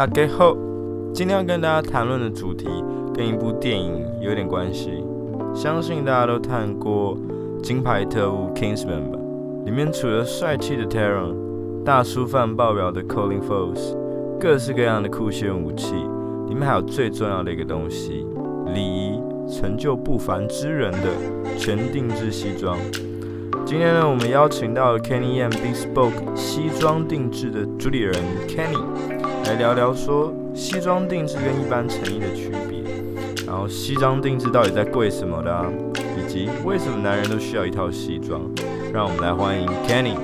大家好，今天要跟大家谈论的主题跟一部电影有点关系，相信大家都看过《金牌特务》Kingsman 吧？里面除了帅气的 Taron、大叔范爆表的 Colin Farrell，各式各样的酷炫武器，里面还有最重要的一个东西——礼仪，成就不凡之人的全定制西装。今天呢，我们邀请到了 Kenny M Bespoke 西装定制的主理人 Kenny 来聊聊说西装定制跟一般成衣的区别，然后西装定制到底在贵什么的，以及为什么男人都需要一套西装。让我们来欢迎 Kenny。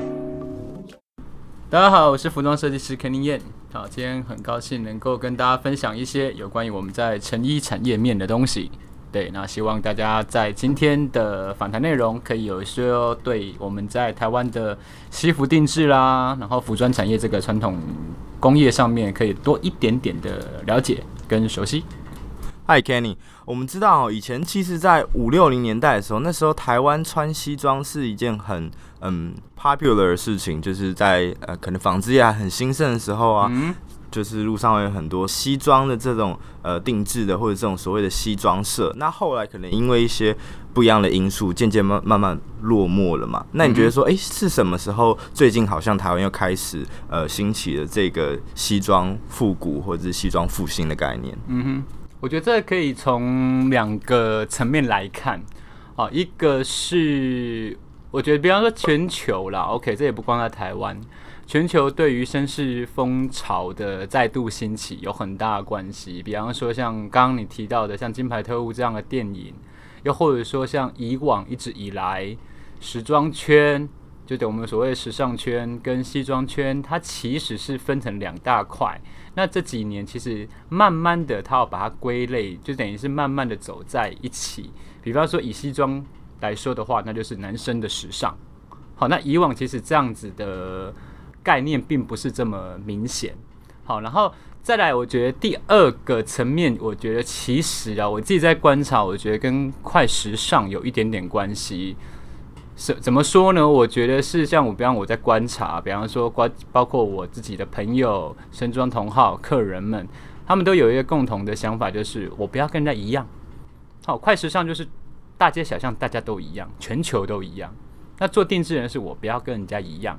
大家好，我是服装设计师 Kenny M。好，今天很高兴能够跟大家分享一些有关于我们在成衣产业面的东西。对，那希望大家在今天的访谈内容可以有一些对我们在台湾的西服定制啦，然后服装产业这个传统工业上面可以多一点点的了解跟熟悉。Hi Kenny，我们知道以前其实，在五六零年代的时候，那时候台湾穿西装是一件很嗯 popular 的事情，就是在呃可能纺织业还很兴盛的时候啊。嗯就是路上会有很多西装的这种呃定制的，或者这种所谓的西装社。那后来可能因为一些不一样的因素，渐渐慢慢慢落寞了嘛。那你觉得说，哎、欸，是什么时候？最近好像台湾又开始呃兴起了这个西装复古或者是西装复兴的概念？嗯哼，我觉得这可以从两个层面来看好。一个是我觉得，比方说全球啦，OK，这也不光在台湾。全球对于绅士风潮的再度兴起有很大的关系，比方说像刚刚你提到的像《金牌特务》这样的电影，又或者说像以往一直以来时装圈，就等我们所谓时尚圈跟西装圈，它其实是分成两大块。那这几年其实慢慢的，它要把它归类，就等于是慢慢的走在一起。比方说以西装来说的话，那就是男生的时尚。好，那以往其实这样子的。概念并不是这么明显，好，然后再来，我觉得第二个层面，我觉得其实啊，我自己在观察，我觉得跟快时尚有一点点关系。是怎么说呢？我觉得是像我，比方我在观察，比方说关包括我自己的朋友、身装同好、客人们，他们都有一个共同的想法，就是我不要跟人家一样。好，快时尚就是大街小巷大家都一样，全球都一样。那做定制人是我不要跟人家一样。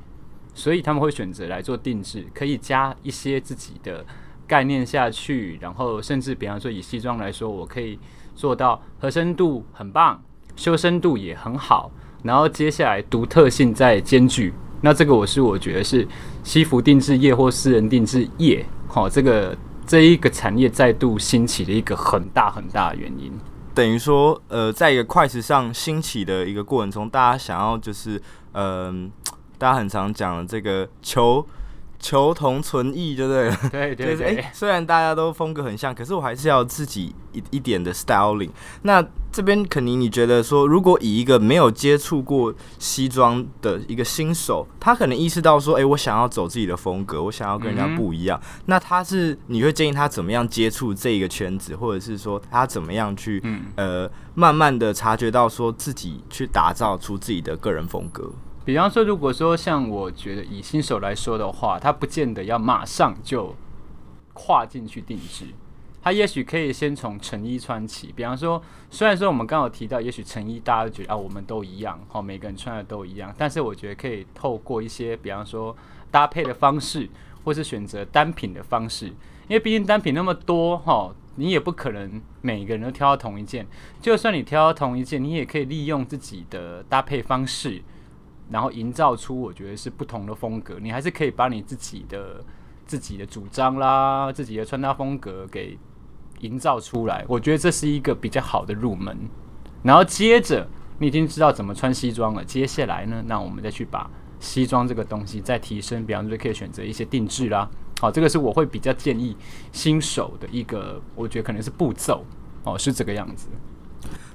所以他们会选择来做定制，可以加一些自己的概念下去，然后甚至比方说以西装来说，我可以做到合身度很棒，修身度也很好，然后接下来独特性再兼具。那这个我是我觉得是西服定制业或私人定制业，好，这个这一个产业再度兴起的一个很大很大的原因。等于说，呃，在一个快时尚兴起的一个过程中，大家想要就是，嗯、大家很常讲的这个求求同存异，对不对？对 对对。欸，虽然大家都风格很像，可是我还是要自己一一点的 styling。那这边肯尼，你觉得说，如果以一个没有接触过西装的一个新手，他可能意识到说，哎、欸，我想要走自己的风格，我想要跟人家不一样。嗯、那他是你会建议他怎么样接触这一个圈子，或者是说他怎么样去、嗯、呃慢慢的察觉到说自己去打造出自己的个人风格？比方说，如果说像我觉得以新手来说的话，他不见得要马上就跨进去定制，他也许可以先从成衣穿起。比方说，虽然说我们刚好提到，也许成衣大家都觉得啊，我们都一样，好，每个人穿的都一样，但是我觉得可以透过一些，比方说搭配的方式，或是选择单品的方式，因为毕竟单品那么多，哈，你也不可能每个人都挑到同一件。就算你挑到同一件，你也可以利用自己的搭配方式。然后营造出我觉得是不同的风格，你还是可以把你自己的自己的主张啦、自己的穿搭风格给营造出来。我觉得这是一个比较好的入门。然后接着你已经知道怎么穿西装了，接下来呢，那我们再去把西装这个东西再提升，比方说可以选择一些定制啦。好，这个是我会比较建议新手的一个，我觉得可能是步骤哦，是这个样子。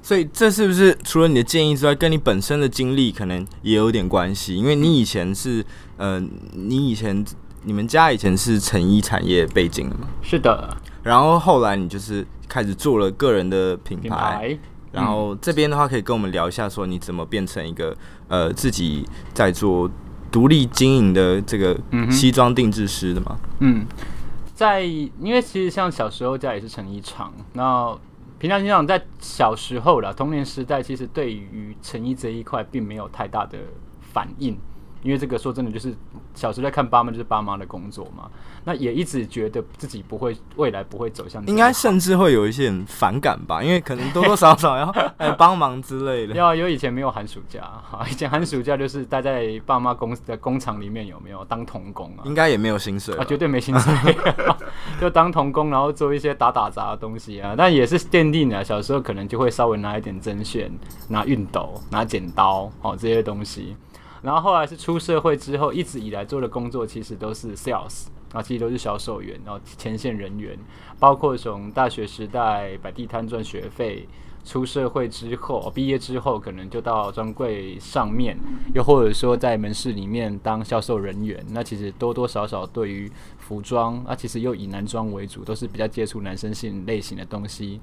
所以这是不是除了你的建议之外，跟你本身的经历可能也有点关系？因为你以前是，呃，你以前你们家以前是成衣产业背景的嘛？是的。然后后来你就是开始做了个人的品牌，品牌，然后这边的话可以跟我们聊一下，说你怎么变成一个呃自己在做独立经营的这个西装定制师的吗？嗯。在因为其实像小时候家里是成衣厂，那平常心想在小时候了，童年时代其实对于成衣这一块并没有太大的反应。因为这个说真的，就是小时候在看爸妈，就是爸妈的工作嘛。那也一直觉得自己不会，未来不会走向。应该甚至会有一些人反感吧，因为可能多多少少要来 帮忙之类的。要有以前没有寒暑假，哈，以前寒暑假就是待在爸妈公司的工厂里面，有没有当童工啊？应该也没有薪水啊，绝对没薪水，就当童工，然后做一些打打杂的东西啊。但也是奠定了小时候可能就会稍微拿一点针线，拿熨斗，拿剪刀，哦，这些东西。然后后来是出社会之后，一直以来做的工作其实都是 sales，啊，其实都是销售员，然后前线人员，包括从大学时代摆地摊赚学费，出社会之后，毕业之后可能就到专柜上面，又或者说在门市里面当销售人员，那其实多多少少对于服装，啊，其实又以男装为主，都是比较接触男生性类型的东西。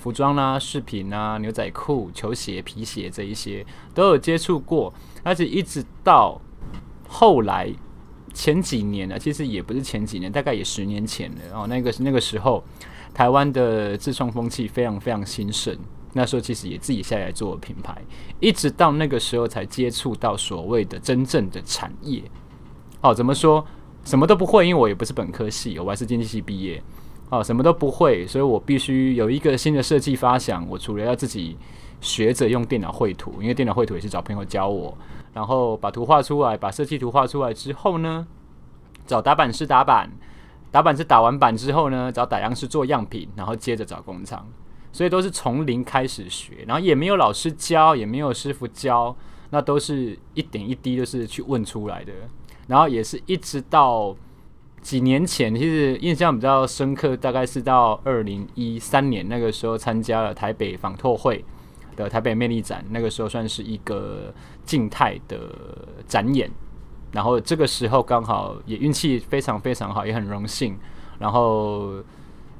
服装啦、啊、饰品啊、牛仔裤、球鞋、皮鞋这一些都有接触过，而且一直到后来前几年呢，其实也不是前几年，大概也十年前了哦。那个那个时候，台湾的自创风气非常非常兴盛，那时候其实也自己下来做品牌，一直到那个时候才接触到所谓的真正的产业。哦，怎么说？什么都不会，因为我也不是本科系，我还是经济系毕业。哦，什么都不会，所以我必须有一个新的设计发想。我除了要自己学着用电脑绘图，因为电脑绘图也是找朋友教我，然后把图画出来，把设计图画出来之后呢，找打版师打版，打版师打完版之后呢，找打样师做样品，然后接着找工厂，所以都是从零开始学，然后也没有老师教，也没有师傅教，那都是一点一滴就是去问出来的，然后也是一直到。几年前，其实印象比较深刻，大概是到二零一三年那个时候参加了台北纺拓会的台北魅力展，那个时候算是一个静态的展演。然后这个时候刚好也运气非常非常好，也很荣幸，然后、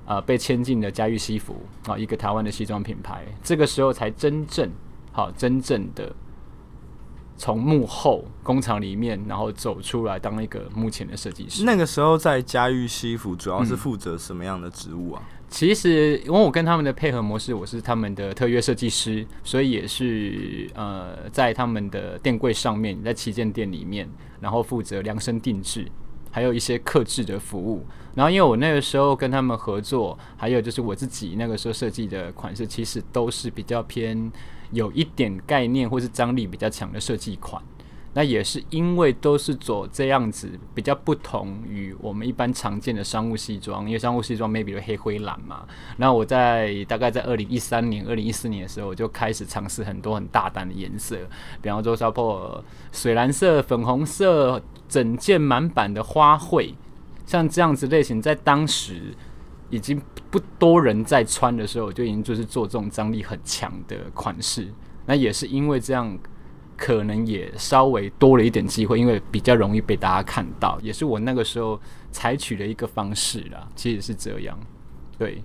呃、被签进了嘉裕西服啊，一个台湾的西装品牌。这个时候才真正好，真正的。从幕后工厂里面，然后走出来当一个目前的设计师。那个时候在嘉裕西服，主要是负责什么样的职务啊？嗯，其实因为我跟他们的配合模式，我是他们的特约设计师，所以也是呃，在他们的店柜上面，在旗舰店里面，然后负责量身定制，还有一些客制的服务。然后因为我那个时候跟他们合作，还有就是我自己那个时候设计的款式，其实都是比较偏。有一点概念或是张力比较强的设计款，那也是因为都是走这样子比较不同于我们一般常见的商务西装，因为商务西装 maybe 黑灰蓝嘛。那我在大概在二零一三年、二零一四年的时候，我就开始尝试很多很大胆的颜色，比方说包括水蓝色、粉红色，整件满版的花卉，像这样子类型，在当时。已经不多人在穿的时候，就已经就是做这种张力很强的款式。那也是因为这样，可能也稍微多了一点机会，因为比较容易被大家看到，也是我那个时候采取的一个方式啦。其实是这样，对。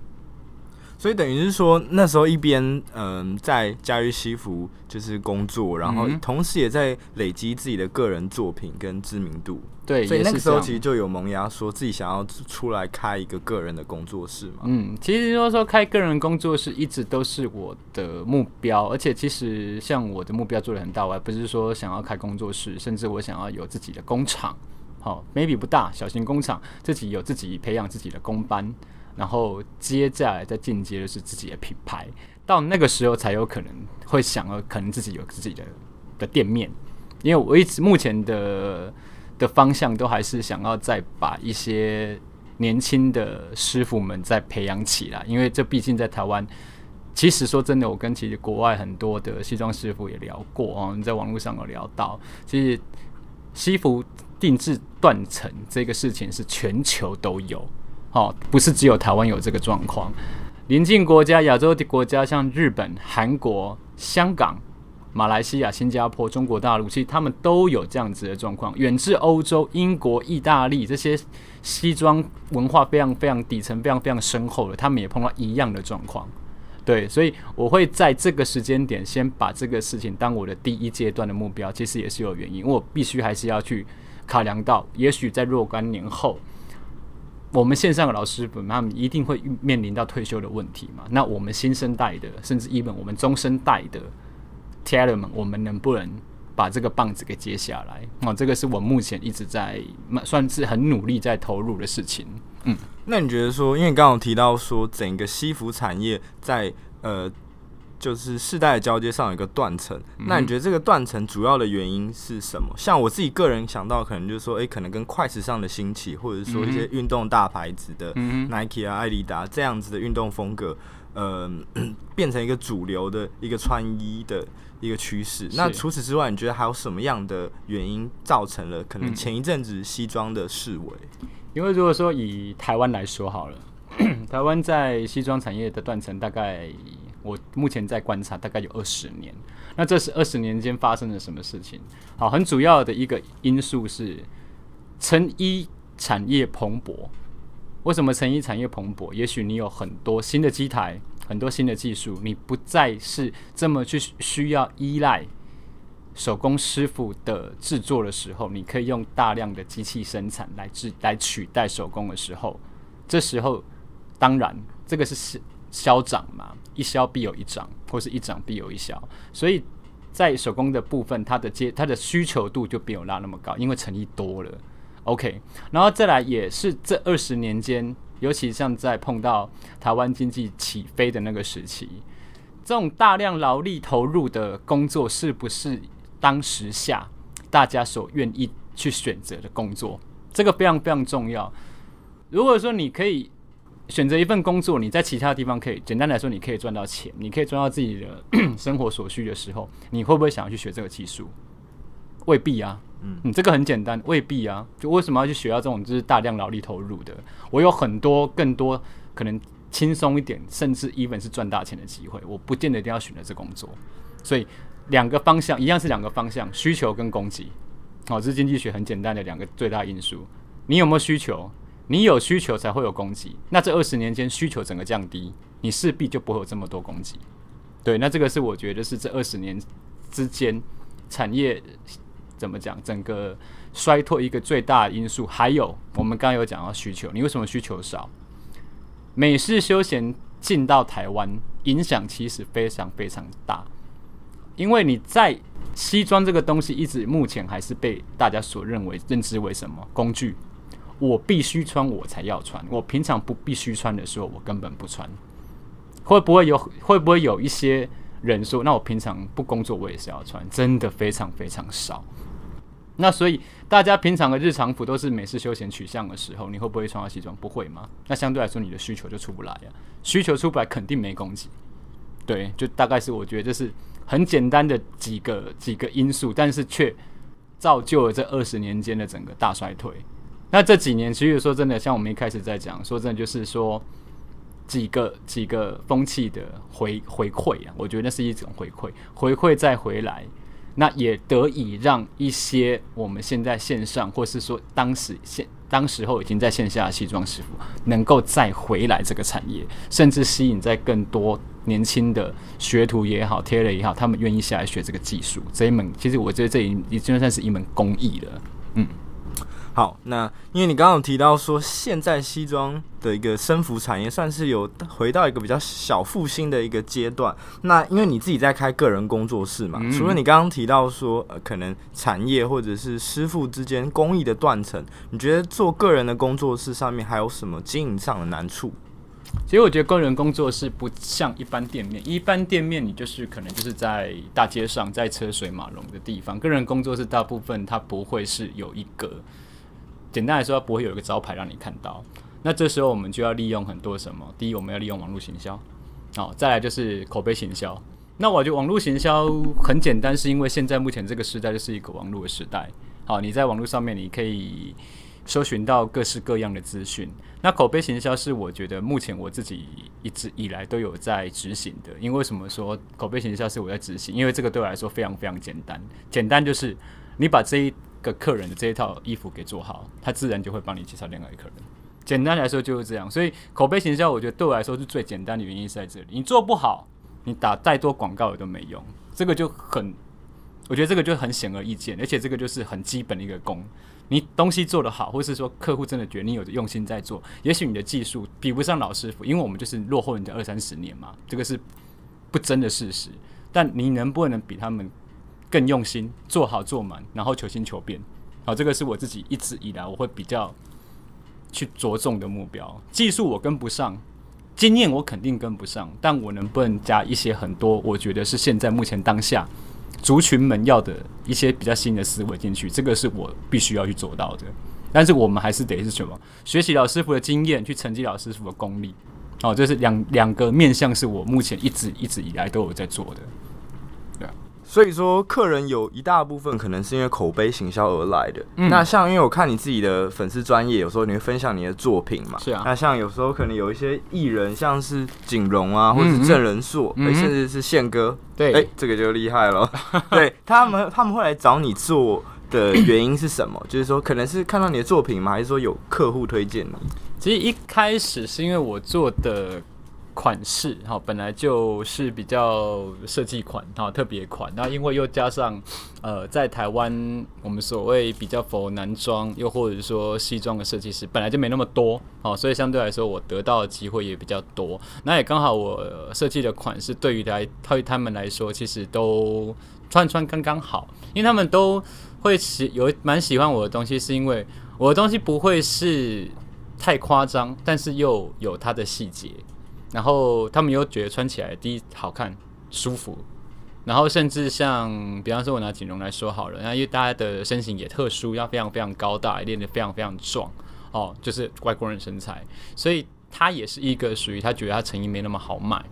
所以等于是说，那时候一边嗯在嘉裕西服就是工作，然后同时也在累积自己的个人作品跟知名度。对，所以那个时候其实就有萌芽说自己想要出来开一个个人的工作室嘛。嗯，其实说说开个人工作室一直都是我的目标，而且其实像我的目标做的很大，我还不是说想要开工作室，甚至我想要有自己的工厂。好，maybe 不大，小型工厂，自己有自己培养自己的工班。然后接下来再进阶的是自己的品牌，到那个时候才有可能会想要可能自己有自己的的店面，因为我一直目前的的方向都还是想要再把一些年轻的师傅们再培养起来，因为这毕竟在台湾，其实说真的，我跟其实国外很多的西装师傅也聊过哦，你在网络上有聊到，其实西服定制断层这个事情是全球都有。哦，不是只有台湾有这个状况，邻近国家、亚洲的国家，像日本、韩国、香港、马来西亚、新加坡、中国大陆，其实他们都有这样子的状况。远至欧洲、英国、意大利这些西装文化非常非常底层、非常非常深厚的，他们也碰到一样的状况。对，所以我会在这个时间点先把这个事情当我的第一阶段的目标，其实也是有原因，我必须还是要去考量到，也许在若干年后。我们线上的老师们，他们一定会面临到退休的问题嘛？那我们新生代的，甚至 even 我们中生代的 talent 们，我们能不能把这个棒子给接下来？哦，这个是我目前一直在算是很努力在投入的事情。嗯，那你觉得说，因为刚刚提到说，整个西服产业在呃。就是世代的交接上有一个断层，那你觉得这个断层主要的原因是什么？像我自己个人想到，可能就是说，哎、欸，可能跟快时尚的兴起，或者说一些运动大牌子的 Nike 啊、艾迪达这样子的运动风格，呃，变成一个主流的一个穿衣的一个趋势。那除此之外，你觉得还有什么样的原因造成了可能前一阵子西装的式微？因为如果说以台湾来说好了，台湾在西装产业的断层大概。我目前在观察，大概有二十年。那这是二十年间发生了什么事情？好，很主要的一个因素是成衣产业蓬勃。为什么成衣产业蓬勃？也许你有很多新的机台，很多新的技术，你不再是这么去需要依赖手工师傅的制作的时候，你可以用大量的机器生产来制来取代手工的时候，这时候当然这个是是。消长嘛，一消必有一长，或是一长必有一消，所以在手工的部分，它的接它的需求度就没有拉那么高，因为成衣多了。OK，然后再来也是这二十年间，尤其像在碰到台湾经济起飞的那个时期，这种大量劳力投入的工作，是不是当时下大家所愿意去选择的工作？这个非常非常重要。如果说你可以。选择一份工作，你在其他地方可以简单来说，你可以赚到钱，你可以赚到自己的 生活所需的时候，你会不会想要去学这个技术？未必啊，嗯，你这个很简单，未必啊。就为什么要去学到这种就是大量劳力投入的？我有很多更多可能轻松一点，甚至 even 是赚大钱的机会，我不见得一定要选择这工作。所以两个方向一样是两个方向，需求跟供给。好，这是经济学很简单的两个最大因素。你有没有需求？你有需求才会有供给，那这二十年间需求整个降低，你势必就不会有这么多供给。对，那这个是我觉得是这二十年之间产业怎么讲，整个衰退一个最大的因素。还有我们刚刚有讲到需求，你为什么需求少？美式休闲进到台湾，影响其实非常非常大，因为你在西装这个东西一直目前还是被大家所认为认知为什么工具。我必须穿，我才要穿。我平常不必须穿的时候，我根本不穿。会不会有？会不会有一些人说，那我平常不工作，我也是要穿？真的非常非常少。那所以大家平常的日常服都是美式休闲取向的时候，你会不会穿到西装？不会吗？那相对来说，你的需求就出不来呀。需求出不来，肯定没供给。对，就大概是我觉得这是很简单的几个几个因素，但是却造就了这二十年间的整个大衰退。那这几年，其实说真的，像我们一开始在讲，说真的，就是说几个几个风气的回回馈啊，我觉得那是一种回馈，回馈再回来，那也得以让一些我们现在线上，或是说当时现当时候已经在线下的西装师傅，能够再回来这个产业，甚至吸引在更多年轻的学徒也好，tailor 也好，他们愿意下来学这个技术，这一门其实我觉得这已经已经算是一门工艺了，嗯。好，那因为你刚刚有提到说，现在西装的一个生服产业算是有回到一个比较小复兴的一个阶段。那因为你自己在开个人工作室嘛，嗯、除了你刚刚提到说，呃，可能产业或者是师傅之间工艺的断层，你觉得做个人的工作室上面还有什么经营上的难处？其实我觉得个人工作室不像一般店面，一般店面你就是可能就是在大街上，在车水马龙的地方，个人工作室大部分它不会是有一个。简单来说，它不会有一个招牌让你看到。那这时候我们就要利用很多什么？第一，我们要利用网络行销，好，再来就是口碑行销。那我觉得网络行销很简单，是因为现在目前这个时代就是一个网络的时代。好，你在网络上面你可以搜寻到各式各样的资讯。那口碑行销是我觉得目前我自己一直以来都有在执行的。因为为什么说口碑行销是我在执行？因为这个对我来说非常非常简单。简单就是你把这一个客人的这一套衣服给做好，他自然就会帮你介绍另外一个客人。简单来说就是这样，所以口碑行销，我觉得对我来说是最简单的原因是在这里。你做不好，你打再多广告也都没用。这个就很，我觉得这个就很显而易见，而且这个就是很基本的一个功。你东西做得好，或是说客户真的觉得你有用心在做，也许你的技术比不上老师傅，因为我们就是落后人家二三十年嘛，这个是不争的事实。但你能不能比他们更用心，做好做满，然后求新求变？好，这个是我自己一直以来我会比较去着重的目标。技术我跟不上，经验我肯定跟不上，但我能不能加一些很多？我觉得是现在目前当下。族群们要的一些比较新的思维进去，这个是我必须要去做到的。但是我们还是得是什么？学习老师傅的经验，去承继老师傅的功力。哦，这是两两个面向，是我目前一直一直以来都有在做的。所以说，客人有一大部分可能是因为口碑行销而来的。嗯、那像因为我看你自己的粉丝专业，有时候你会分享你的作品嘛？是啊。那像有时候可能有一些艺人，像是景荣啊，或者是郑仁硕，嗯嗯、甚至是宪哥。对，哎、欸，这个就厉害了。对他们，他们会来找你做的原因是什么？就是说，可能是看到你的作品吗？还是说有客户推荐你？其实一开始是因为我做的。款式哈，本来就是比较设计款哈，特别款。那因为又加上呃，在台湾我们所谓比较否男装，又或者说西装的设计师本来就没那么多哦，所以相对来说我得到的机会也比较多。那也刚好我设计的款式对于来对于他们来说，其实都穿穿刚刚好，因为他们都会喜有蛮喜欢我的东西，是因为我的东西不会是太夸张，但是又有它的细节。然后他们又觉得穿起来第一好看、舒服，然后甚至像比方说，我拿锦荣来说好了，那因为大家的身形也特殊，要非常非常高大，练得非常非常壮哦，就是外国人身材，所以他也是一个属于他觉得他成衣没那么好买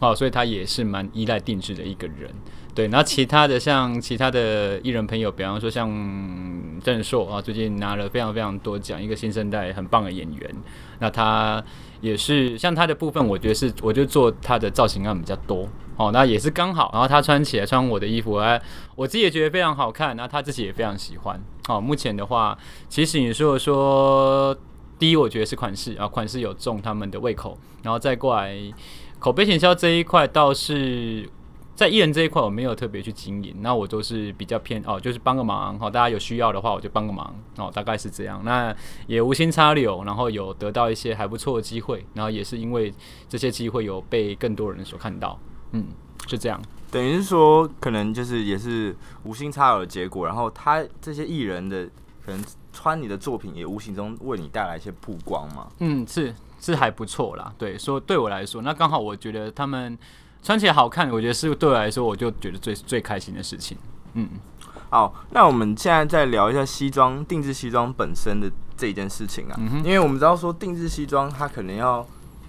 哦，所以他也是蛮依赖定制的一个人。对，然后其他的像其他的艺人朋友，比方说像郑硕啊，最近拿了非常非常多奖，一个新生代很棒的演员，那他。也是像它的部分，我觉得是，我就做它的造型案比较多哦。那也是刚好，然后他穿起来穿我的衣服，哎，我自己也觉得非常好看，那他自己也非常喜欢。哦，目前的话，其实你说说，第一，我觉得是款式啊，款式有中他们的胃口，然后再过来口碑行销这一块倒是。在艺人这一块，我没有特别去经营，那我都是比较偏哦，就是帮个忙，好，大家有需要的话，我就帮个忙，哦，大概是这样。那也无心插柳，然后有得到一些还不错的机会，然后也是因为这些机会有被更多人所看到，嗯，就这样。等于是说，可能就是也是无心插柳的结果，然后他这些艺人的可能穿你的作品，也无形中为你带来一些曝光嘛。嗯，是是还不错啦，对，说对我来说，那刚好我觉得他们。穿起来好看，我觉得是对我来说，我就觉得最最开心的事情。嗯，好，那我们现在再聊一下西装定制西装本身的这一件事情啊，嗯、因为我们知道说定制西装它可能要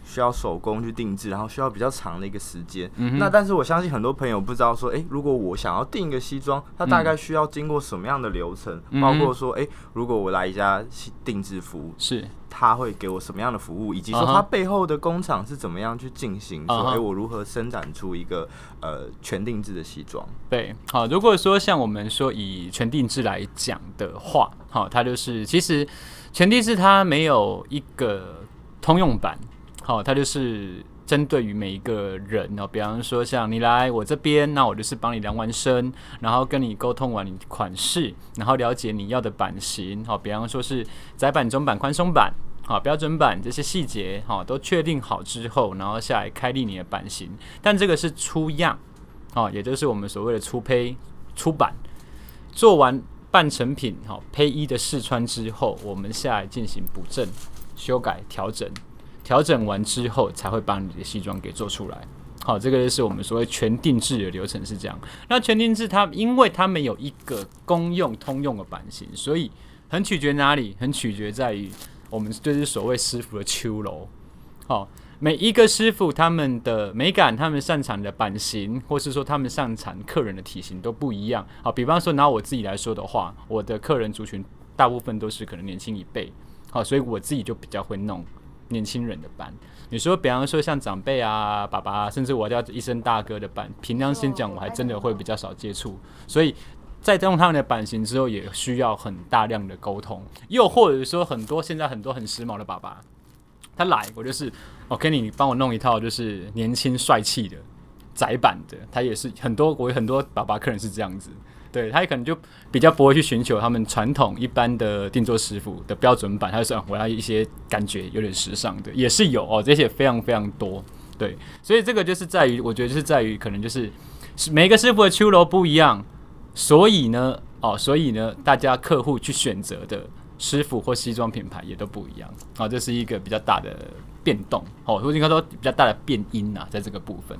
需要手工去定制，然后需要比较长的一个时间。嗯、那但是我相信很多朋友不知道说，诶、欸，如果我想要订一个西装，它大概需要经过什么样的流程？嗯、包括说，诶、欸，如果我来一家定制服务是。他会给我什么样的服务，以及说他背后的工厂是怎么样去进行？说，哎，我如何生产出一个呃全定制的西装？对，好，如果说像我们说以全定制来讲的话，好，它就是其实全定制它没有一个通用版，好，它就是针对于每一个人哦。比方说像你来我这边，那我就是帮你量完身，然后跟你沟通完你款式，然后了解你要的版型，好，比方说是窄版、中版、宽松版。好，标准版这些细节好都确定好之后，然后下来开立你的版型。但这个是初样，哦，也就是我们所谓的初胚、初版。做完半成品，好胚衣的试穿之后，我们下来进行补正、修改、调整。调整完之后，才会把你的西装给做出来。好，这个就是我们所谓全定制的流程是这样。那全定制它，因为它没有一个公用通用的版型，所以很取决哪里？很取决在于。我们就是所谓师傅的秋楼，好，每一个师傅他们的美感，他们擅长的版型，或是说他们擅长客人的体型都不一样。好，比方说拿我自己来说的话，我的客人族群大部分都是可能年轻一辈，好，所以我自己就比较会弄年轻人的版。你说，比方说像长辈啊、爸爸，甚至我叫一声大哥的版，凭良心讲，我还真的会比较少接触，所以。在用他们的版型之后，也需要很大量的沟通，又或者说很多现在很多很时髦的爸爸，他来我就是，OK，你帮我弄一套就是年轻帅气的窄版的，他也是很多我有很多爸爸客人是这样子，对他也可能就比较不会去寻求他们传统一般的定做师傅的标准版，他就说我要一些感觉有点时尚的，也是有哦，这些非常非常多，对，所以这个就是在于，我觉得就是在于可能就是每个师傅的秋楼不一样，所以呢，哦，所以呢，大家客户去选择的师傅或西装品牌也都不一样，啊、这是一个比较大的变动，哦，或者应该说比较大的变音、啊，在这个部分。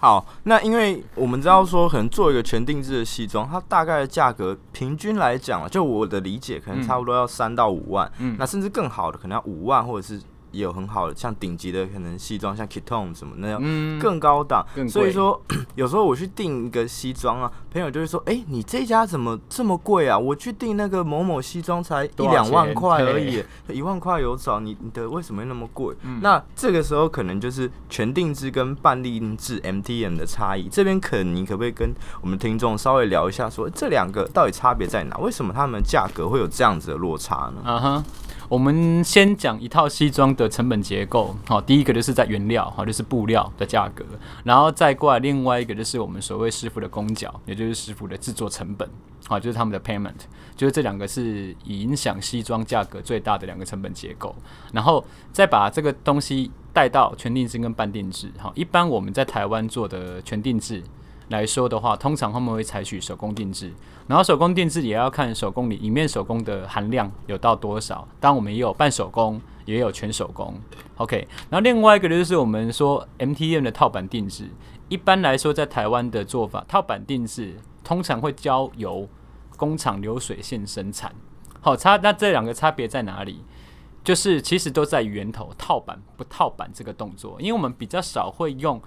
好，那因为我们知道说，可能做一个全定制的西装，它大概的价格平均来讲，就我的理解，可能差不多要三到五万，嗯，那甚至更好的可能要五万，或者是。也有很好的，像顶级的可能西装，像 Kiton 什么那样更高档。嗯、所以说，有时候我去订一个西装啊，朋友就会说：“哎、欸，你这家怎么这么贵啊？我去订那个某某西装才一两万块而已，一万块有找，你你的为什么会那么贵？”嗯、那这个时候可能就是全定制跟半定制 MTM 的差异。这边可你可不可以跟我们听众稍微聊一下说，说这两个到底差别在哪？为什么他们价格会有这样子的落差呢？啊哼。我们先讲一套西装的成本结构，好，第一个就是在原料，好，就是布料的价格，然后再过来另外一个就是我们所谓师傅的工脚，也就是师傅的制作成本，好，就是他们的 payment，就是这两个是影响西装价格最大的两个成本结构，然后再把这个东西带到全定制跟半定制，好，一般我们在台湾做的全定制。来说的话，通常他们会采取手工定制，然后手工定制也要看手工里里面手工的含量有到多少。当然，我们也有半手工，也有全手工。OK，然后另外一个就是我们说 MTM 的套板定制。一般来说，在台湾的做法，套板定制通常会交由工厂流水线生产。好，差那这两个差别在哪里？就是其实都在源头套板不套板这个动作，因为我们比较少会用。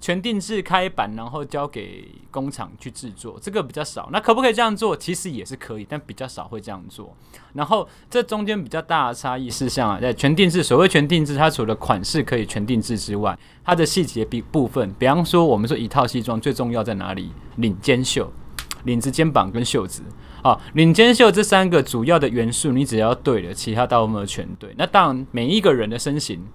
全定制开版，然后交给工厂去制作，这个比较少。那可不可以这样做？其实也是可以，但比较少会这样做。然后这中间比较大的差异是，像啊，在全定制，所谓全定制，它除了款式可以全定制之外，它的细节比部分，比方说我们说一套西装最重要在哪里？领肩袖、领子、肩膀跟袖子。啊，领肩袖这三个主要的元素，你只要对了，其他大部分全对。那当然，每一个人的身形。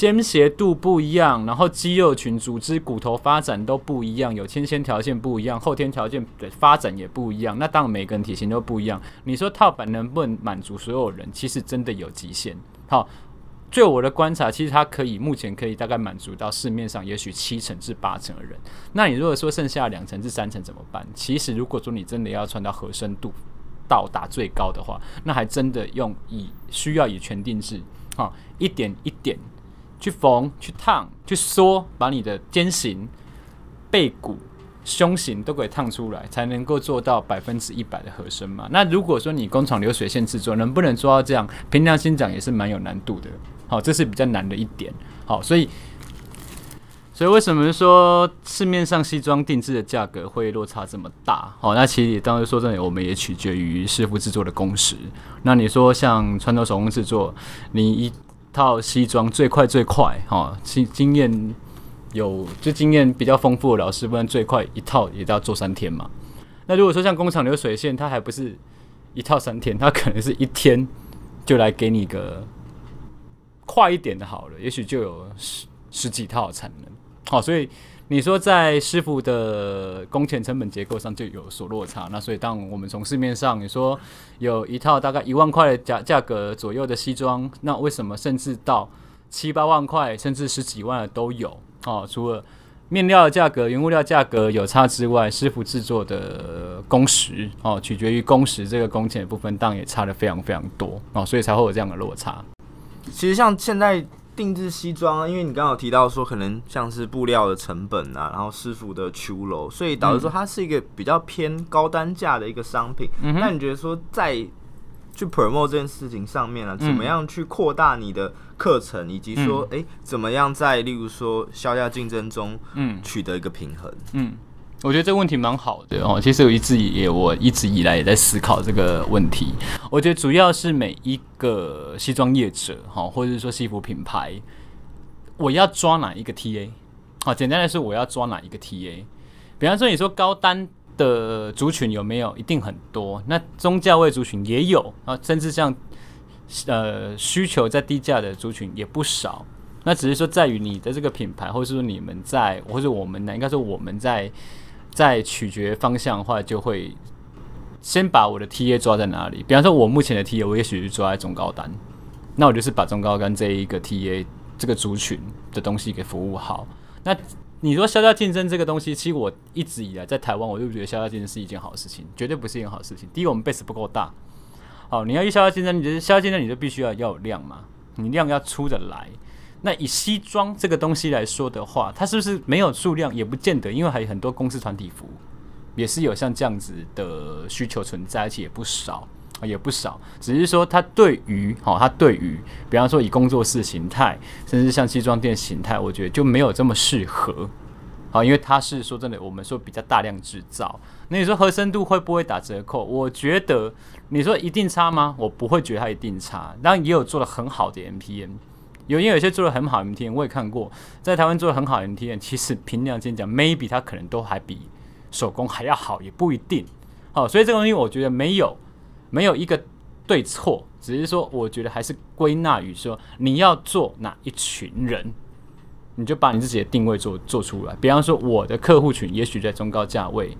肩斜度不一样，然后肌肉群、组织、骨头发展都不一样，有先天条件不一样，后天条件的发展也不一样。那当然每个人体型都不一样。你说套板能不能满足所有人？其实真的有极限。好，据我的观察，其实它可以目前可以大概满足到市面上也许七成至八成的人。那你如果说剩下两成至三成怎么办？其实如果说你真的要穿到合身度到达最高的话，那还真的用以需要以全定制，好，一点一点。去缝、去烫、去缩，把你的肩型、背骨、胸型都给烫出来，才能够做到百分之一百的合身嘛。那如果说你工厂流水线制作，能不能做到这样？凭良心讲，也是蛮有难度的。好，这是比较难的一点。好，所以，所以为什么说市面上西装定制的价格会落差这么大？好，那其实当然说真的，我们也取决于师傅制作的工时。那你说像传统手工制作，你一套西装最快最快哈，经经验有就经验比较丰富的老师，不然最快一套也都要做三天嘛。那如果说像工厂流水线，它还不是一套三天，它可能是一天就来给你个快一点的好了，也许就有十十几套产能。好，所以。你说在师傅的工钱成本结构上就有所落差，那所以当我们从市面上你说有一套大概一万块的价价格左右的西装，那为什么甚至到七八万块甚至十几万的都有？哦，除了面料的价格、原物料价格有差之外，师傅制作的工时哦，取决于工时这个工钱的部分，当然也差得非常非常多哦，所以才会有这样的落差。其实像现在。定制西装啊，因为你刚刚提到说，可能像是布料的成本啊，然后师傅的酬楼，所以导致说它是一个比较偏高单价的一个商品。嗯、那你觉得说，在去 promote 这件事情上面呢、啊，怎么样去扩大你的课程，以及说，哎、嗯欸，怎么样在例如说销价竞争中，嗯，取得一个平衡？嗯。嗯我觉得这个问题蛮好的哦。其实我一直也我一直以来也在思考这个问题。我觉得主要是每一个西装业者哈，或者是说西服品牌，我要抓哪一个 TA？好，简单来说，我要抓哪一个 TA？比方说，你说高单的族群有没有？一定很多。那中价位族群也有啊，甚至像呃需求在低价的族群也不少。那只是说在于你的这个品牌，或是说你们在，或者我们呢，应该说我们在在取决方向的话，就会先把我的 TA 抓在哪里。比方说，我目前的 TA，我也许是抓在中高端，那我就是把中高端这一个 TA 这个族群的东西给服务好。那你说削价竞争这个东西，其实我一直以来在台湾，我就觉得削价竞争是一件好事情，绝对不是一件好事情。第一，我们 base 不够大。好，你要一削价竞争，你就是削价竞争，你就必须要要有量嘛，你量要出得来。那以西装这个东西来说的话，它是不是没有数量也不见得，因为还有很多公司团体服也是有像这样子的需求存在，而且也不少，也不少。只是说它对于，好，它对于，比方说以工作室形态，甚至像西装店形态，我觉得就没有这么适合。好，因为它是说真的，我们说比较大量制造。那你说合身度会不会打折扣？我觉得你说一定差吗？我不会觉得它一定差。当然也有做的很好的 M P M 有因为有些做的很好的 MPN，我也看过，在台湾做的很好的 MPN，其实凭良心讲，maybe 它可能都还比手工还要好，也不一定。好，所以这个东西我觉得没有没有一个对错，只是说我觉得还是归纳于说你要做哪一群人，你就把你自己的定位做做出来。比方说我的客户群也许在中高价位。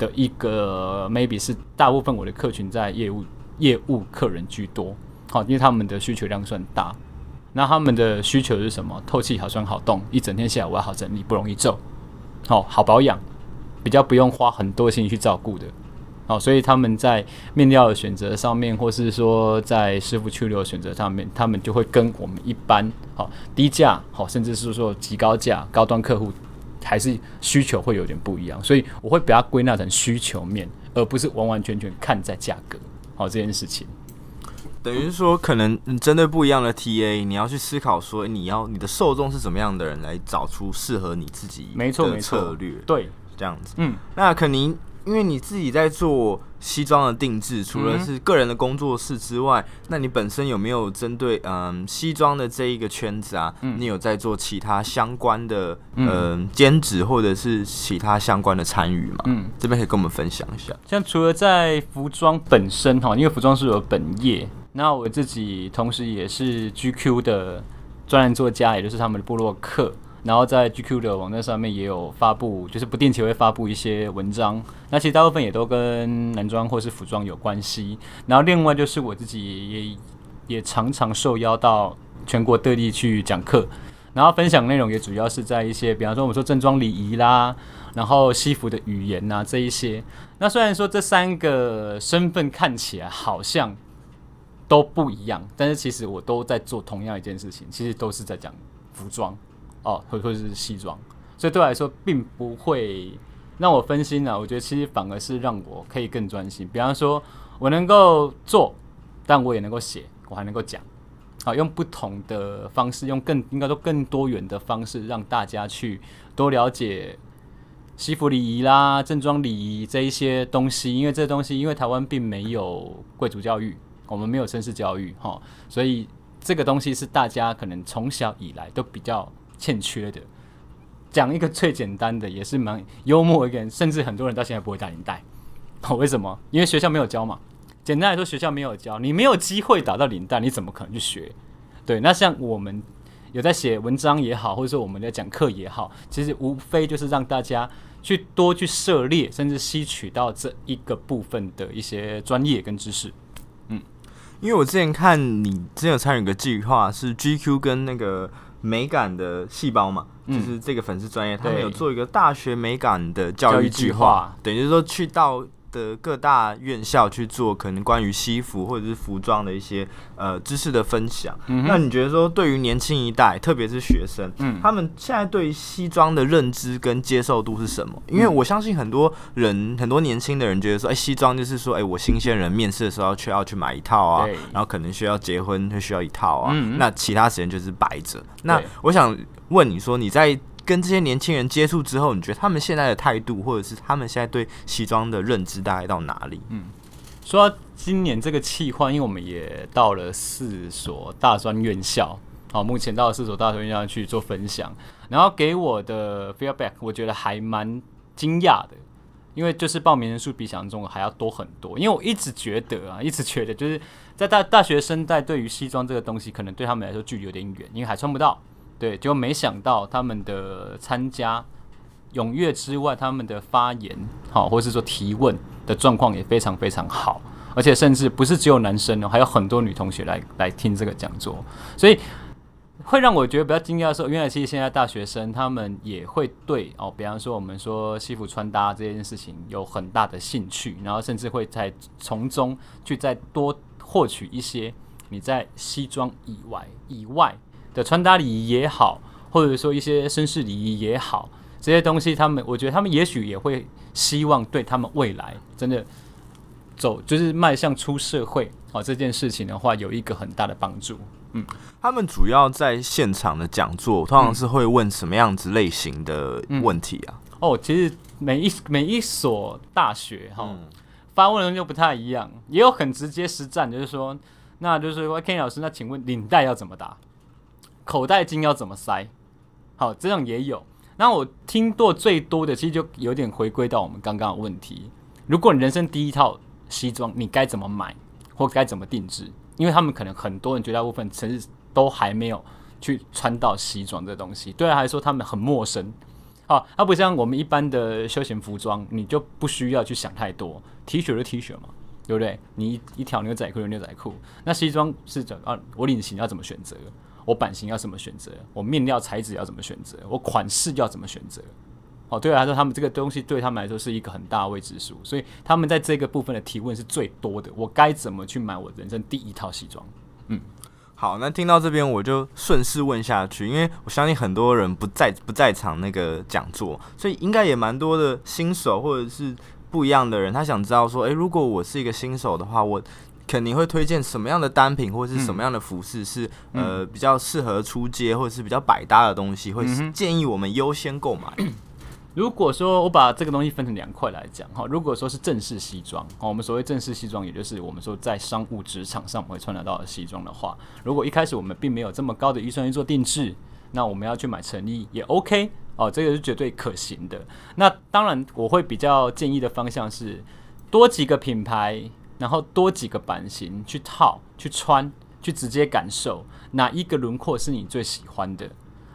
的一个 maybe 是大部分我的客群在业务业务客人居多，好，因为他们的需求量算大，那他们的需求是什么？透气好穿好动，一整天下来我要好整理，不容易皱，好好保养，比较不用花很多心去照顾的，好，所以他们在面料的选择上面，或是说在师傅去留选择上面，他们就会跟我们一般好低价好，甚至是说极高价高端客户。还是需求会有点不一样，所以我会把它归纳成需求面，而不是完完全全看在价格。好，这件事情等于是说，可能针对不一样的 TA，你要去思考说，你要你的受众是怎么样的人，来找出适合你自己的策略。对，这样子。嗯，那肯定。因为你自己在做西装的定制，除了是个人的工作室之外，嗯、那你本身有没有针对嗯西装的这一个圈子啊？嗯、你有在做其他相关的嗯兼职或者是其他相关的参与吗？嗯，这边可以跟我们分享一下。像除了在服装本身哈，因为服装是我本业，那我自己同时也是 GQ 的专栏作家，也就是他们的部落客。然后在 GQ 的网站上面也有发布，就是不定期会发布一些文章。那其实大部分也都跟男装或是服装有关系。然后另外就是我自己也也常常受邀到全国各地去讲课，然后分享内容也主要是在一些，比方说我们说正装礼仪啦，然后西服的语言呐这一些。那虽然说这三个身份看起来好像都不一样，但是其实我都在做同样一件事情，其实都是在讲服装。哦，或或者是西装，所以对我来说并不会让我分心呢、我觉得其实反而是让我可以更专心。比方说，我能够做，但我也能够写，我还能够讲。好，用不同的方式，用更应该说更多元的方式，让大家去多了解西服礼仪啦、正装礼仪这一些东西。因为这东西，因为台湾并没有贵族教育，我们没有绅士教育，哈，所以这个东西是大家可能从小以来都比较。欠缺的，讲一个最简单的，也是蛮幽默一个人，甚至很多人到现在不会打领带。为什么？因为学校没有教嘛。简单来说，学校没有教，你没有机会打到领带，你怎么可能去学？对，那像我们有在写文章也好，或者说我们在讲课也好，其实无非就是让大家去多去涉猎，甚至吸取到这一个部分的一些专业跟知识。嗯，因为我之前看你之前有参与个计划，是 GQ 跟那个。美感的细胞嘛，就是这个粉丝专业，他们有做一个大学美感的教育计划，等于说去到。的各大院校去做可能关于西服或者是服装的一些呃知识的分享。嗯、那你觉得说，对于年轻一代，特别是学生，嗯，他们现在对西装的认知跟接受度是什么？因为我相信很多人，很多年轻的人觉得说，哎、欸，西装就是说，哎、欸，我新鲜人面试的时候却要去买一套啊，然后可能需要结婚会需要一套啊，嗯、那其他时间就是摆着。那我想问你说，你在跟这些年轻人接触之后，你觉得他们现在的态度，或者是他们现在对西装的认知大概到哪里？嗯，说到今年这个企划，因为我们也到了四所大专院校，好，目前到了四所大专院校去做分享，然后给我的 feedback，我觉得还蛮惊讶的，因为就是报名人数比想象中还要多很多。因为我一直觉得啊，一直觉得就是在大大学生代对于西装这个东西，可能对他们来说距离有点远，因为还穿不到。对，就没想到他们的参加踊跃之外，他们的发言好，或是说提问的状况也非常非常好，而且甚至不是只有男生哦，还有很多女同学来来听这个讲座，所以。会让我觉得比较惊讶的是，原来其实现在大学生他们也会对哦，比方说我们说西服穿搭这件事情有很大的兴趣，然后甚至会在从中去再多获取一些你在西装以外以外的穿搭礼仪也好，或者说一些绅士礼仪也好，这些东西他们我觉得他们也许也会希望对他们未来真的走就是迈向出社会啊这件事情的话有一个很大的帮助。嗯，他们主要在现场的讲座，通常是会问什么样子类型的问题啊？嗯、哦，其实每一每一所大学哈，嗯、发问的就不太一样，也有很直接实战，就是说，那就是说，Kenny 老师，那请问领带要怎么打？口袋巾要怎么塞？好，这种也有。那我听过最多的，其实就有点回归到我们刚刚的问题：如果你人生第一套西装，你该怎么买，或该怎么定制？因为他们可能很多人绝大部分城市都还没有去穿到西装这东西，对他来说他们很陌生。好，它不像我们一般的休闲服装，你就不需要去想太多，T 恤就 T 恤嘛，对不对？你一一条牛仔裤就牛仔裤，那西装是怎啊？我领型要怎么选择？我版型要怎么选择？我面料材质要怎么选择？我款式要怎么选择？哦，对啊，他说他们这个东西对他们来说是一个很大的未知数，所以他们在这个部分的提问是最多的。我该怎么去买我人生第一套西装？嗯，好，那听到这边我就顺势问下去，因为我相信很多人不在不在场那个讲座，所以应该也蛮多的新手或者是不一样的人，他想知道说，诶，如果我是一个新手的话，我肯定会推荐什么样的单品或者是什么样的服饰是、嗯、呃比较适合出街或者是比较百搭的东西，会建议我们优先购买。嗯 如果说我把这个东西分成两块来讲哈，如果说是正式西装，我们所谓正式西装，也就是我们说在商务职场上我们会穿得到的西装的话，如果一开始我们并没有这么高的预算去做定制，那我们要去买成衣也 OK 哦，这个是绝对可行的。那当然我会比较建议的方向是多几个品牌，然后多几个版型去套、去穿、去直接感受哪一个轮廓是你最喜欢的。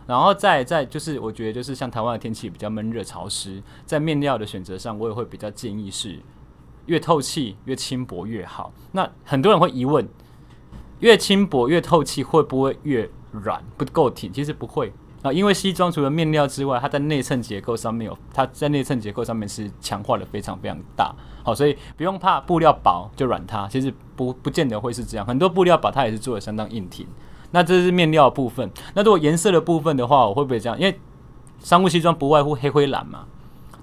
然后再再就是，我觉得就是像台湾的天气比较闷热潮湿，在面料的选择上，我也会比较建议是越透气越轻薄越好。那很多人会疑问，越轻薄越透气会不会越软不够挺？其实不会啊，因为西装除了面料之外，它在内衬结构上面有，它在内衬结构上面是强化的非常非常大。好，所以不用怕布料薄就软塌，其实不不见得会是这样，很多布料薄它也是做的相当硬挺。那这是面料部分。那如果颜色的部分的话，我会不会这样？因为商务西装不外乎黑灰蓝嘛。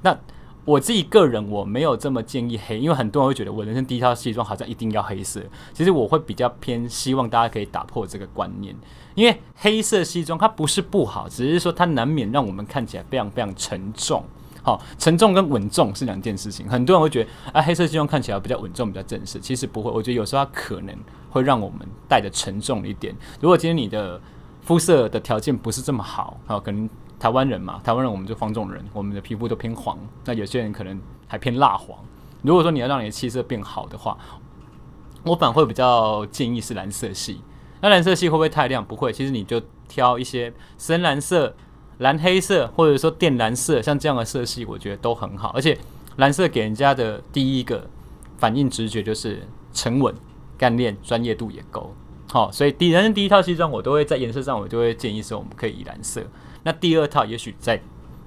那我自己个人我没有这么建议黑，因为很多人会觉得我人生第一套西装好像一定要黑色。其实我会比较偏希望大家可以打破这个观念，因为黑色西装它不是不好，只是说它难免让我们看起来非常非常沉重。好，沉重跟稳重是两件事情。很多人会觉得，啊，黑色西装看起来比较稳重，比较正式。其实不会，我觉得有时候它可能会让我们带的沉重一点。如果今天你的肤色的条件不是这么好，好，可能台湾人嘛，台湾人我们就黄种人，我们的皮肤都偏黄。那有些人可能还偏蜡黄。如果说你要让你的气色变好的话，我反而会比较建议是蓝色系。那蓝色系会不会太亮？不会，其实你就挑一些深蓝色。蓝黑色或者说靛蓝色，像这样的色系，我觉得都很好。而且蓝色给人家的第一个反应直觉就是沉稳、干练、专业度也够。好，所以第人生第一套西装，我都会在颜色上，我都会建议说我们可以以蓝色。那第二套也许再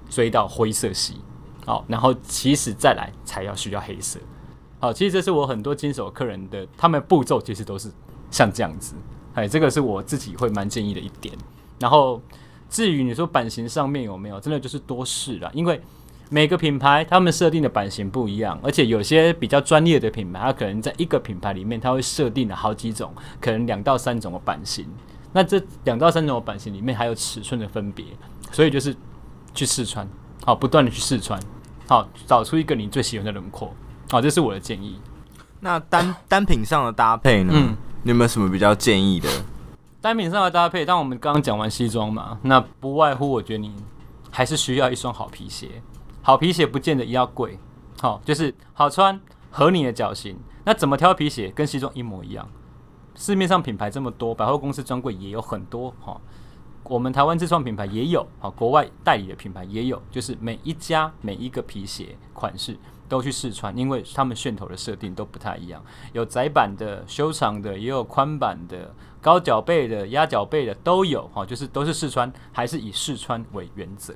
追到灰色系。好，然后其实再来才要需要黑色。好，其实这是我很多经手客人的，他们步骤其实都是像这样子。哎，这个是我自己会蛮建议的一点。然后。至于你说版型上面有没有，真的就是多试啦，因为每个品牌他们设定的版型不一样，而且有些比较专业的品牌，它可能在一个品牌里面，它会设定了好几种，可能两到三种的版型。那这两到三种的版型里面还有尺寸的分别，所以就是去试穿，好，不断的去试穿，好，找出一个你最喜欢的轮廓，好，这是我的建议。那单单品上的搭配呢？嗯，你有没有什么比较建议的？单品上的搭配，当我们刚刚讲完西装嘛，那不外乎我觉得你还是需要一双好皮鞋。好皮鞋不见得一定要贵，好就是好穿，合你的脚型。那怎么挑皮鞋？跟西装一模一样。市面上品牌这么多，百货公司专柜也有很多哈。我们台湾自创品牌也有，好，国外代理的品牌也有，就是每一家每一个皮鞋款式都去试穿，因为他们楦头的设定都不太一样，有窄版的、修长的，也有宽版的、高脚背的、压脚背的都有，好，就是都是试穿，还是以试穿为原则，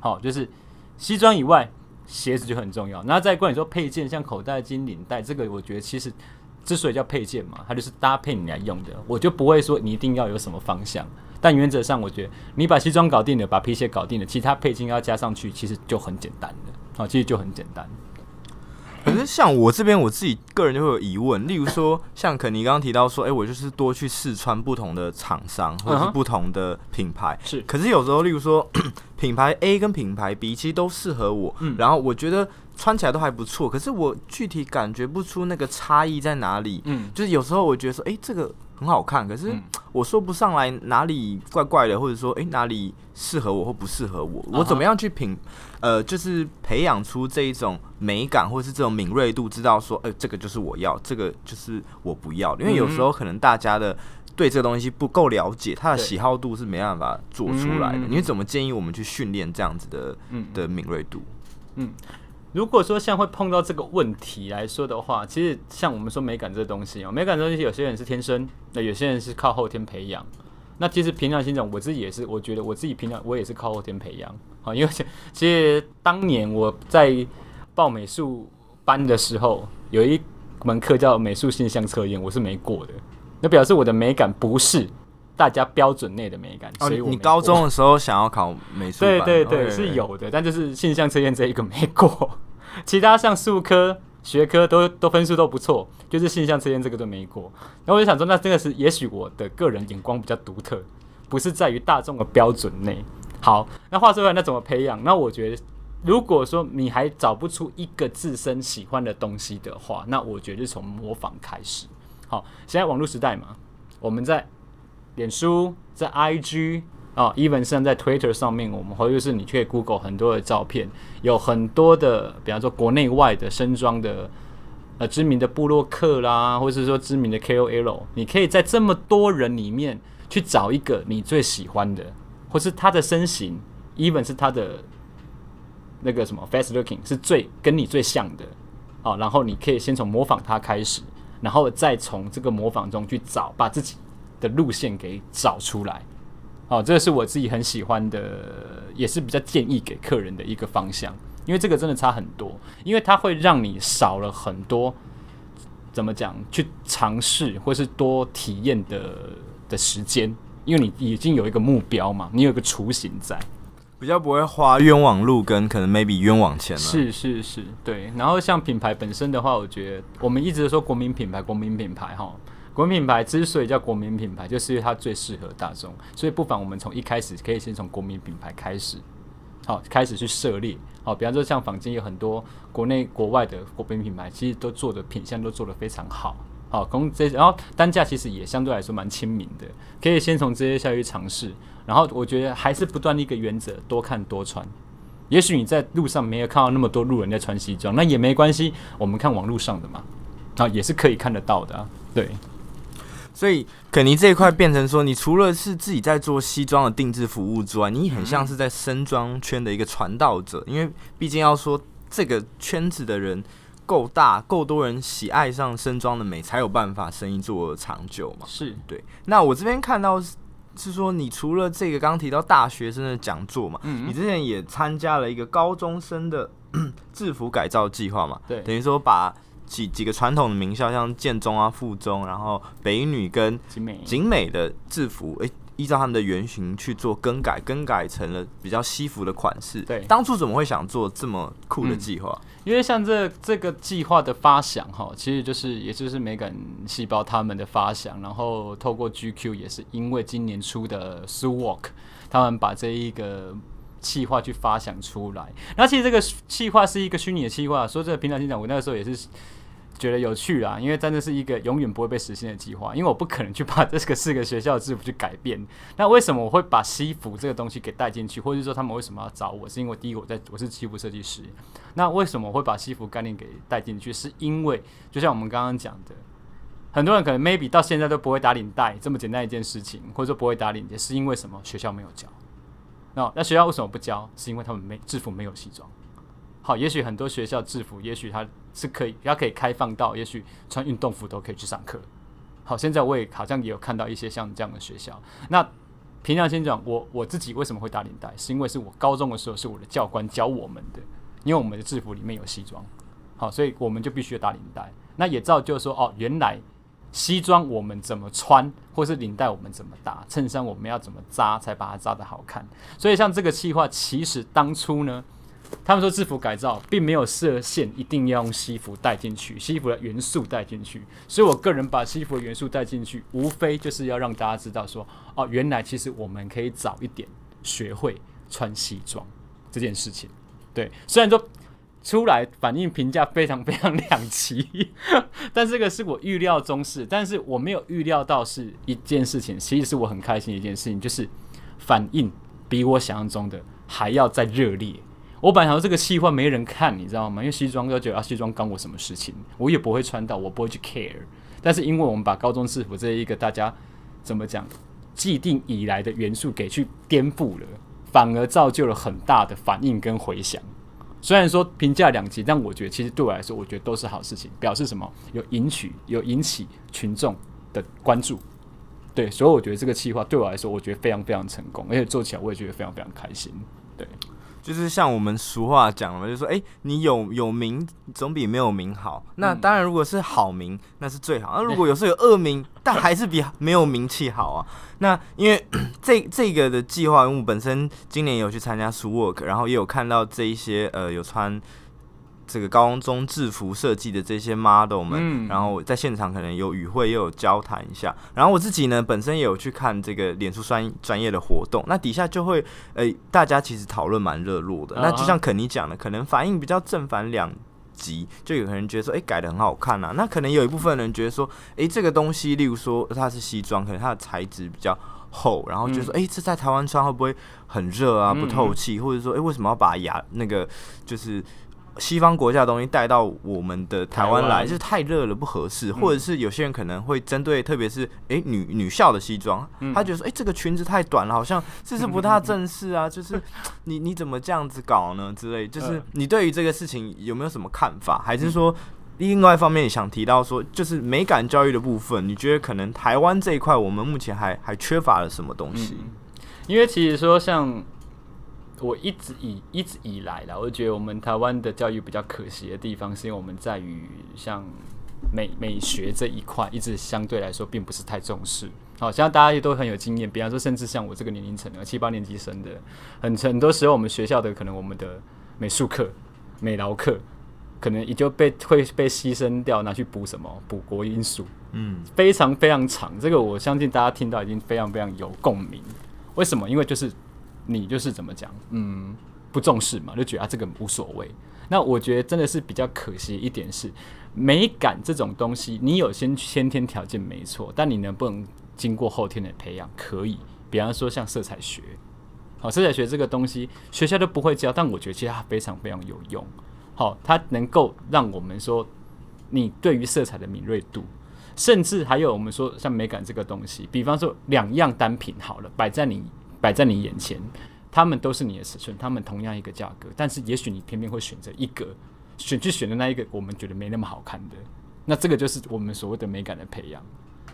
好，就是西装以外，鞋子就很重要。那再关于说配件，像口袋巾、领带，这个我觉得其实之所以叫配件嘛，它就是搭配你来用的，我就不会说你一定要有什么方向。但原则上，我觉得你把西装搞定了，把皮鞋搞定了，其他配件要加上去，其实就很简单了。好，其实就很简单。可是像我这边，我自己个人就会有疑问，例如说，像肯尼刚刚提到说，哎、欸，我就是多去试穿不同的厂商或者是不同的品牌。是。可是有时候，例如说，品牌 A 跟品牌 B 其实都适合我，嗯，然后我觉得穿起来都还不错，可是我具体感觉不出那个差异在哪里。嗯，就是有时候我觉得说，哎、欸，这个。很好看，可是我说不上来哪里怪怪的，或者说，诶、欸、哪里适合我或不适合我，我怎么样去品，呃，就是培养出这一种美感，或者是这种敏锐度，知道说，诶、欸，这个就是我要，这个就是我不要。因为有时候可能大家的对这个东西不够了解，他的喜好度是没办法做出来的。你怎么建议我们去训练这样子的的敏锐度？嗯。如果说像会碰到这个问题来说的话，其实像我们说美感这东西哦，美感这东西有些人是天生，那有些人是靠后天培养。那其实平常心讲，我自己也是，我觉得我自己平常，我也是靠后天培养啊。因为其实当年我在报美术班的时候，有一门课叫美术性向测验，我是没过的。那表示我的美感不是大家标准内的美感。所以我，你高中的时候想要考美术班？对对对，是有的，但就是性向测验这一个没过。其他像数科、学科都都分数都不错，就是性向测验这个都没过。然后我就想说，那这个是也许我的个人眼光比较独特，不是在于大众的标准内。好，那话说回来，那怎么培养？那我觉得，如果说你还找不出一个自身喜欢的东西的话，那我觉得从模仿开始。好，现在网络时代嘛，我们在脸书、在 IG。啊、oh，even 像在 Twitter 上面，我们或者是你去 Google 很多的照片，有很多的，比方说国内外的身装的呃知名的布洛克啦，或者是说知名的 KOL，你可以在这么多人里面去找一个你最喜欢的，或是他的身形，even 是他的那个什么 face looking 是最跟你最像的好然后你可以先从模仿他开始，然后再从这个模仿中去找，把自己的路线给找出来。哦，这个是我自己很喜欢的，也是比较建议给客人的一个方向，因为这个真的差很多，因为它会让你少了很多怎么讲去尝试或是多体验的的时间，因为你已经有一个目标嘛，你有一个雏形在，比较不会花冤枉路跟可能 maybe 冤枉钱了。是是是，对。然后像品牌本身的话，我觉得我们一直说国民品牌，国民品牌哈。国民品牌之所以叫国民品牌，就是因为它最适合大众，所以不妨我们从一开始可以先从国民品牌开始，好，开始去涉猎，好，比方说像坊间有很多国内国外的国民品牌，其实都做的品相都做得非常好，好，供这然后单价其实也相对来说蛮亲民的，可以先从这些下去尝试，然后我觉得还是不断的一个原则，多看多穿，也许你在路上没有看到那么多路人在穿西装，那也没关系，我们看网络上的嘛，啊，也是可以看得到的，啊，对。所以，肯尼这一块变成说，你除了是自己在做西装的定制服务之外，你很像是在身装圈的一个传道者，因为毕竟要说这个圈子的人够大，够多人喜爱上身装的美，才有办法生意做长久嘛。是对。那我这边看到是说，你除了这个刚刚提到大学生的讲座嘛，嗯，你之前也参加了一个高中生的 制服改造计划嘛，对，等于说把。几几个传统的名校，像建中啊、附中，然后北女跟景美景美的制服，诶、欸，依照他们的原型去做更改，更改成了比较西服的款式。对，当初怎么会想做这么酷的计划？嗯，因为像这这个计划的发想，哈，其实就是也就是美感细胞他们的发想，然后透过 GQ 也是因为今年出的 Sue Walk，他们把这一个。计划去发想出来，那其实这个计划是一个虚拟的计划。说这个平常心讲，我那个时候也是觉得有趣啦，因为真的是一个永远不会被实现的计划。因为我不可能去把这个四个学校的制服去改变。那为什么我会把西服这个东西给带进去，或者说他们为什么要找我？是因为第一个我在我是西服设计师。那为什么我会把西服概念给带进去？是因为就像我们刚刚讲的，很多人可能 maybe 到现在都不会打领带这么简单一件事情，或者说不会打领结，是因为什么？学校没有教。那那学校为什么不教？是因为他们没制服没有西装。好，也许很多学校制服，也许它是可以，它可以开放到，也许穿运动服都可以去上课。好，现在我也好像也有看到一些像这样的学校。那凭良心讲，我我自己为什么会打领带？是因为是我高中的时候是我的教官教我们的，因为我们的制服里面有西装。好，所以我们就必须打领带。那也造就说，哦，原来。西装我们怎么穿，或是领带我们怎么打，衬衫我们要怎么扎才把它扎得好看？所以像这个计划，其实当初呢，他们说制服改造并没有设限，一定要用西服带进去，西服的元素带进去。所以我个人把西服的元素带进去，无非就是要让大家知道说，哦，原来其实我们可以早一点学会穿西装这件事情。对，虽然说。出来反应评价非常非常两极，但这个是我预料中事，但是我没有预料到是一件事情，其实是我很开心的一件事情，就是反应比我想象中的还要再热烈。我本来想说这个企划没人看，你知道吗？因为西装哥觉得啊，西装干我什么事情？我也不会穿到，我不会去 care。但是因为我们把高中制服这一个大家怎么讲既定以来的元素给去颠覆了，反而造就了很大的反应跟回响。虽然说评价两极，但我觉得其实对我来说，我觉得都是好事情，表示什么？有引起有引起群众的关注，对，所以我觉得这个计划对我来说，我觉得非常非常成功，而且做起来我也觉得非常非常开心，对。就是像我们俗话讲的嘛，就是说，哎，你有有名总比没有名好。那当然，如果是好名，那是最好。那如果有时候有恶名，但还是比没有名气好啊。那因为 这这个的计划，因为我本身今年有去参加 SWORK，然后也有看到这一些呃有穿。这个高中制服设计的这些 model 们，嗯、然后在现场可能有与会，又有交谈一下。然后我自己呢，本身也有去看这个脸书专专业的活动，那底下就会，呃，大家其实讨论蛮热络的。那就像肯尼讲的，可能反应比较正反两极，就有人觉得说，哎，改的很好看啊。那可能有一部分人觉得说，哎，这个东西，例如说它是西装，可能它的材质比较厚，然后就说，哎，这在台湾穿会不会很热啊，不透气，或者说，哎，为什么要把牙那个就是。西方国家的东西带到我们的台湾来，就是太热了不合适，或者是有些人可能会针对，特别是诶女女校的西装，他觉得说诶这个裙子太短了，好像 这是不太正式啊，就是 你你怎么这样子搞呢？之类，就是你对于这个事情有没有什么看法？还是说另外一方面想提到说，就是美感教育的部分，你觉得可能台湾这一块我们目前还还缺乏了什么东西？因为其实说像。我一直以一直以来啦，我觉得我们台湾的教育比较可惜的地方，是因为我们在于像美美学这一块，一直相对来说并不是太重视。好，像大家也都很有经验，比方说，甚至像我这个年龄层的七八年级生的，很很多时候我们学校的可能我们的美术课、美劳课，可能也就被会被牺牲掉，拿去补什么补国英数，嗯，非常非常长。这个我相信大家听到已经非常非常有共鸣。为什么？因为就是。你就是怎么讲，嗯，不重视嘛，就觉得啊这个无所谓。那我觉得真的是比较可惜一点是，美感这种东西，你有先先天条件没错，但你能不能经过后天的培养？可以，比方说像色彩学，好，色彩学这个东西学校都不会教，但我觉得其实它非常非常有用。好，它能够让我们说，你对于色彩的敏锐度，甚至还有我们说像美感这个东西，比方说两样单品好了，摆在你。摆在你眼前，他们都是你的尺寸，他们同样一个价格，但是也许你偏偏会选择一个，选去选的那一个，我们觉得没那么好看的，那这个就是我们所谓的美感的培养。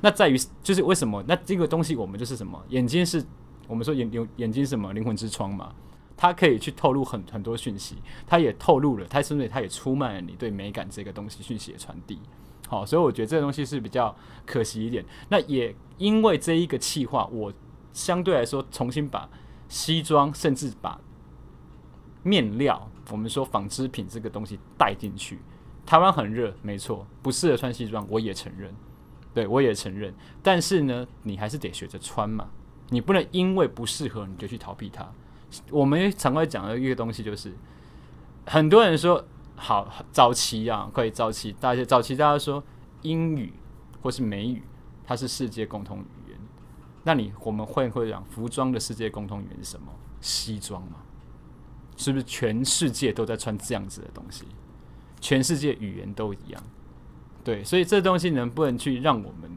那在于就是为什么？那这个东西我们就是什么？眼睛是我们说眼有眼睛什么灵魂之窗嘛？它可以去透露很很多讯息，它也透露了，它甚至它也出卖了你对美感这个东西讯息的传递。好，所以我觉得这个东西是比较可惜一点。那也因为这一个企划，我。相对来说，重新把西装，甚至把面料，我们说纺织品这个东西带进去。台湾很热，没错，不适合穿西装，我也承认。对，我也承认。但是呢，你还是得学着穿嘛，你不能因为不适合你就去逃避它。我们常会讲的一个东西就是，很多人说好早期啊，可以早期，大家早期大家说英语或是美语，它是世界共同语。那你我们会会讲服装的世界共同语言是什么？西装嘛，是不是全世界都在穿这样子的东西？全世界语言都一样，对，所以这东西能不能去让我们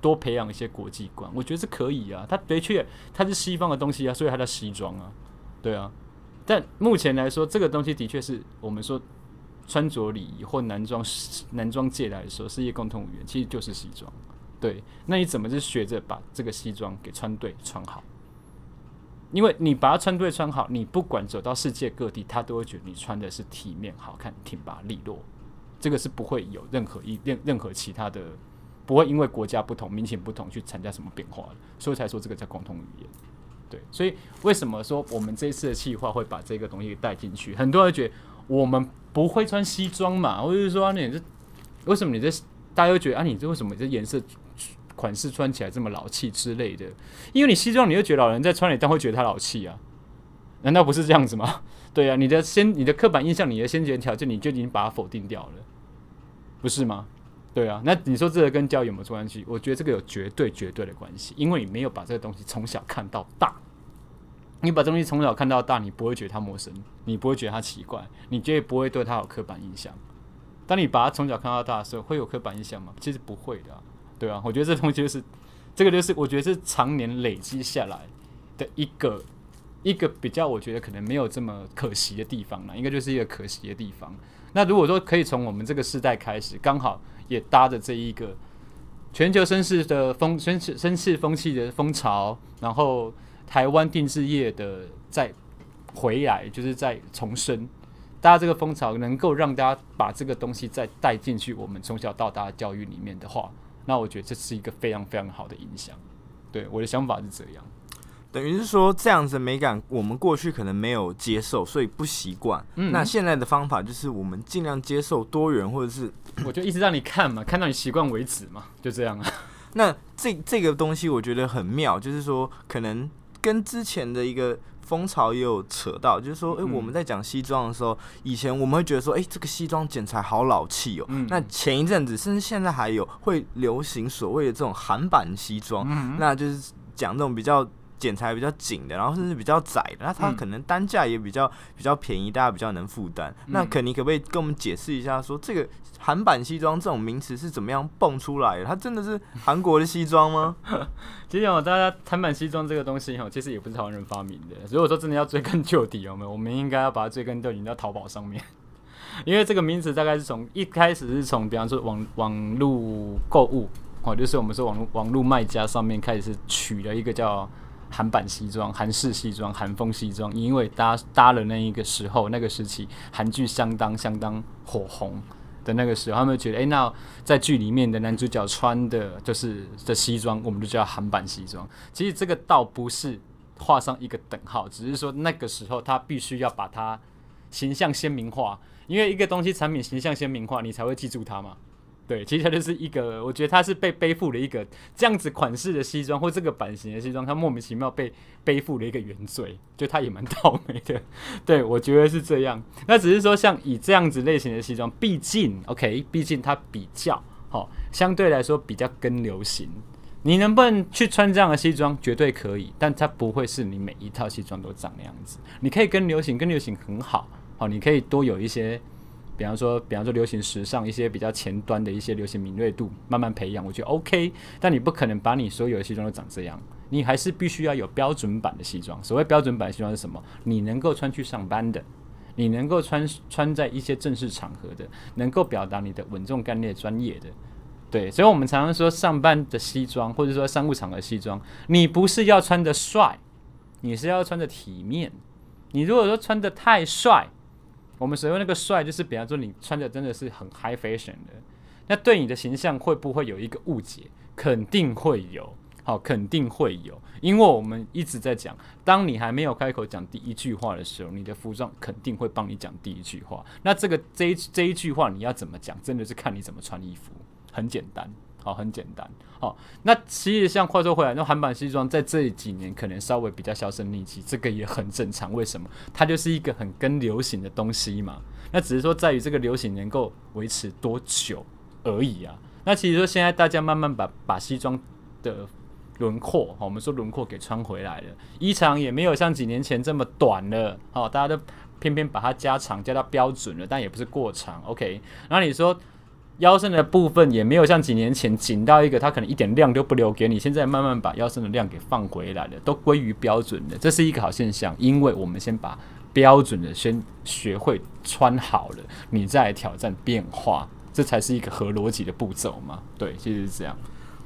多培养一些国际观？我觉得是可以啊。它的确它是西方的东西啊，所以它叫西装啊，对啊。但目前来说，这个东西的确是我们说穿着礼仪或男装男装界来说世界共同语言，其实就是西装。对，那你怎么是学着把这个西装给穿对穿好？因为你把它穿对穿好，你不管走到世界各地，他都会觉得你穿的是体面、好看、挺拔、利落。这个是不会有任何一任任何其他的，不会因为国家不同、民情不同去参加什么变化的，所以才说这个叫共同语言。对，所以为什么说我们这一次的企划会把这个东西带进去？很多人觉得我们不会穿西装嘛，或者是说你这为什么你这大家会觉得啊，你这为什么这颜色？款式穿起来这么老气之类的，因为你西装，你会觉得老人在穿，你当会觉得他老气啊？难道不是这样子吗？对啊，你的先，你的刻板印象，你的先决条件，你就已经把它否定掉了，不是吗？对啊，那你说这个跟教育有没有关系？我觉得这个有绝对绝对的关系，因为你没有把这个东西从小看到大，你把东西从小看到大，你不会觉得它陌生，你不会觉得它奇怪，你绝对不会对它有刻板印象。当你把它从小看到大的时候，会有刻板印象吗？其实不会的。对啊，我觉得这东西就是，这个就是我觉得是常年累积下来的一个一个比较，我觉得可能没有这么可惜的地方了，应该就是一个可惜的地方。那如果说可以从我们这个时代开始，刚好也搭着这一个全球绅士的风绅士绅士风气的风潮，然后台湾定制业的再回来，就是再重生，大家这个风潮能够让大家把这个东西再带进去我们从小到大的教育里面的话。那我觉得这是一个非常非常好的影响，对，我的想法是这样，等于是说这样子的美感，我们过去可能没有接受，所以不习惯。嗯，那现在的方法就是我们尽量接受多元，或者是我就一直让你看嘛，看到你习惯为止嘛，就这样啊。那这这个东西我觉得很妙，就是说可能跟之前的一个。风潮也有扯到，就是说，诶、欸，我们在讲西装的时候，以前我们会觉得说，诶、欸，这个西装剪裁好老气哦。那前一阵子，甚至现在还有会流行所谓的这种韩版西装，那就是讲这种比较。剪裁比较紧的，然后甚至比较窄的，那它可能单价也比较比较便宜，大家比较能负担。那可你可不可以跟我们解释一下说，说这个韩版西装这种名词是怎么样蹦出来的？它真的是韩国的西装吗？其实哦，大家韩版西装这个东西哦，其实也不是台湾人发明的。如果说真的要追根究底，有没有？我们应该要把它追根究底到淘宝上面，因为这个名词大概是从一开始是从，比方说网网络购物哦，就是我们说网络网络卖家上面开始是取了一个叫。韩版西装、韩式西装、韩风西装，因为搭搭了那一个时候，那个时期韩剧相当相当火红的那个时候，他们觉得，哎、那在剧里面的男主角穿的就是的西装，我们就叫韩版西装。其实这个倒不是画上一个等号，只是说那个时候他必须要把它形象鲜明化，因为一个东西产品形象鲜明化，你才会记住它嘛。对，其实它就是一个，我觉得它是被背负了一个这样子款式的西装，或这个版型的西装，它莫名其妙被背负了一个原罪，就它也蛮 倒霉的。对，我觉得是这样。那只是说，像以这样子类型的西装，毕竟 OK，毕竟它比较好，相对来说比较跟流行。你能不能去穿这样的西装，绝对可以，但它不会是你每一套西装都长那样子。你可以跟流行，跟流行很好，好，你可以多有一些。比方说，比方说流行时尚一些比较前端的一些流行敏锐度，慢慢培养，我觉得 OK。但你不可能把你所有的西装都长这样，你还是必须要有标准版的西装。所谓标准版的西装是什么？你能够穿去上班的，你能够穿穿在一些正式场合的，能够表达你的稳重、干练、专业的。对，所以我们常常说，上班的西装或者说商务场合西装，你不是要穿的帅，你是要穿的体面。你如果说穿的太帅，我们所谓那个帅，就是比方说你穿的真的是很 high fashion 的，那对你的形象会不会有一个误解？肯定会有，好，肯定会有，因为我们一直在讲，当你还没有开口讲第一句话的时候，你的服装肯定会帮你讲第一句话。那这个这一这一句话你要怎么讲，真的是看你怎么穿衣服，很简单。好，很简单。好，那其实像话说回来，那韩版西装在这几年可能稍微比较销声匿迹，这个也很正常。为什么？它就是一个很跟流行的东西嘛。那只是说在于这个流行能够维持多久而已啊。那其实说现在大家慢慢把把西装的轮廓，我们说轮廓给穿回来了，衣长也没有像几年前这么短了。好，大家都偏偏把它加长加到标准了，但也不是过长。OK，那你说？腰身的部分也没有像几年前紧到一个，它可能一点量都不留给你。现在慢慢把腰身的量给放回来了，都归于标准的，这是一个好现象。因为我们先把标准的先学会穿好了，你再来挑战变化，这才是一个合逻辑的步骤嘛。对，其实是这样。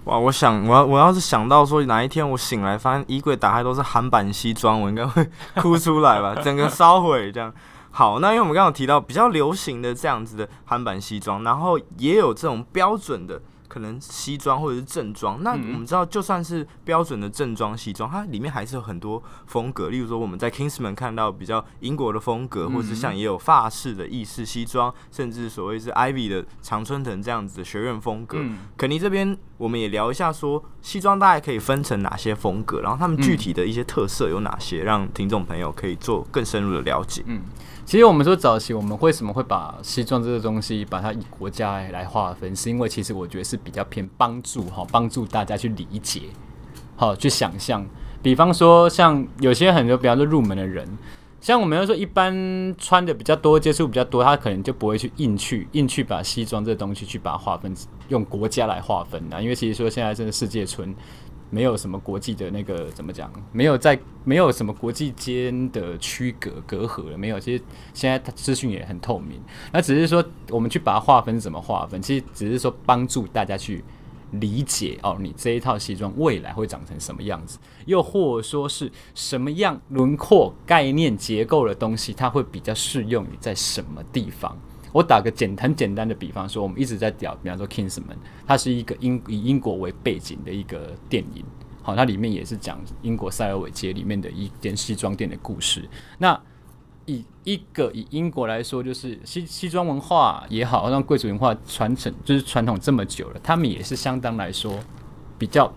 哇，我想，我要我要是想到说哪一天我醒来发现衣柜打开都是韩版西装，我应该会 哭出来吧，整个烧毁这样。好，那因为我们刚刚提到比较流行的这样子的韩版西装，然后也有这种标准的。可能西装或者是正装，那我们知道，就算是标准的正装西装，它里面还是有很多风格。例如说，我们在 Kingsman 看到比较英国的风格，或者是像也有法式的意式西装，甚至所谓是 Ivy 的常春藤这样子的学院风格。肯尼这边我们也聊一下，说西装大概可以分成哪些风格，然后他们具体的一些特色有哪些，让听众朋友可以做更深入的了解。嗯。其实我们说早期我们为什么会把西装这个东西把它以国家来划分，是因为其实我觉得是比较偏帮助哈，帮助大家去理解，好去想象。比方说像有些很多比方说入门的人，像我们要说一般穿的比较多、接触比较多，他可能就不会去硬去硬去把西装这东西去把它划分用国家来划分的，因为其实说现在真的世界村。没有什么国际的那个怎么讲？没有在没有什么国际间的区隔隔阂了。没有，其实现在资讯也很透明。那只是说我们去把它划分怎么划分？其实只是说帮助大家去理解哦，你这一套西装未来会长成什么样子，又或者说是什么样轮廓、概念、结构的东西，它会比较适用于在什么地方。我打个简很简单的比方说，我们一直在讲，比方说《Kingsman》，它是一个英以英国为背景的一个电影，好，它里面也是讲英国塞尔维街里面的一间西装店的故事。那以一个以英国来说，就是西西装文化也好，让贵族文化传承就是传统这么久了，他们也是相当来说比较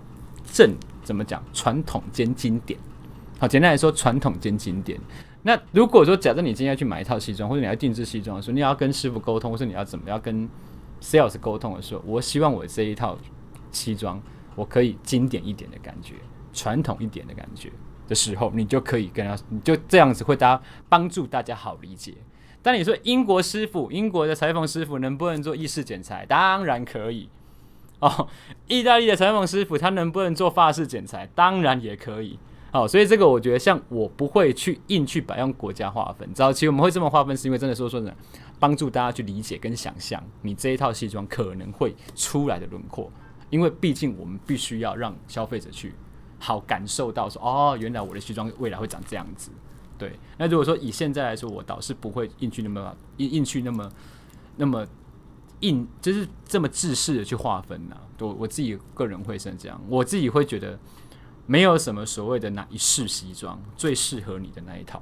正，怎么讲？传统兼经典。好，简单来说，传统兼经典。那如果说假设你今天要去买一套西装，或者你要定制西装的时候，你要跟师傅沟通，或者你要怎么样跟 sales 沟通的时候，我希望我这一套西装我可以经典一点的感觉，传统一点的感觉的时候，你就可以跟他，你就这样子会大家帮助大家好理解。但你说英国师傅，英国的裁缝师傅能不能做意式剪裁？当然可以哦。意大利的裁缝师傅他能不能做法式剪裁？当然也可以。好，所以这个我觉得，像我不会去硬去把用国家划分。早期我们会这么划分，是因为真的说说呢，帮助大家去理解跟想象你这一套西装可能会出来的轮廓。因为毕竟我们必须要让消费者去好感受到说，哦，原来我的西装未来会长这样子。对，那如果说以现在来说，我倒是不会硬去那么硬硬去那么那么硬，就是这么制式的去划分呐。我我自己个人会是这样，我自己会觉得。没有什么所谓的哪一式西装最适合你的那一套，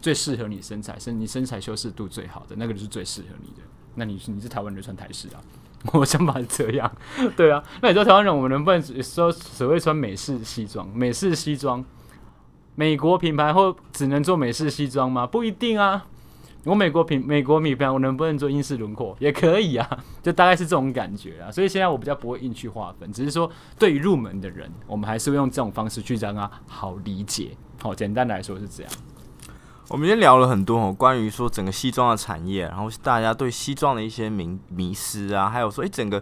最适合你身材，身你身材修饰度最好的那个就是最适合你的。那你是你是台湾人穿台式啊？我想法是这样，对啊。那你说台湾人我们能不能说所谓穿美式西装？美式西装，美国品牌或只能做美式西装吗？不一定啊。我美国品美国米饭，我能不能做英式轮廓也可以啊，就大概是这种感觉啊。所以现在我比较不会硬去划分，只是说对于入门的人，我们还是会用这种方式去让他好理解。好，简单来说是这样。我们今天聊了很多哦，关于说整个西装的产业，然后大家对西装的一些迷迷失啊，还有说，诶，整个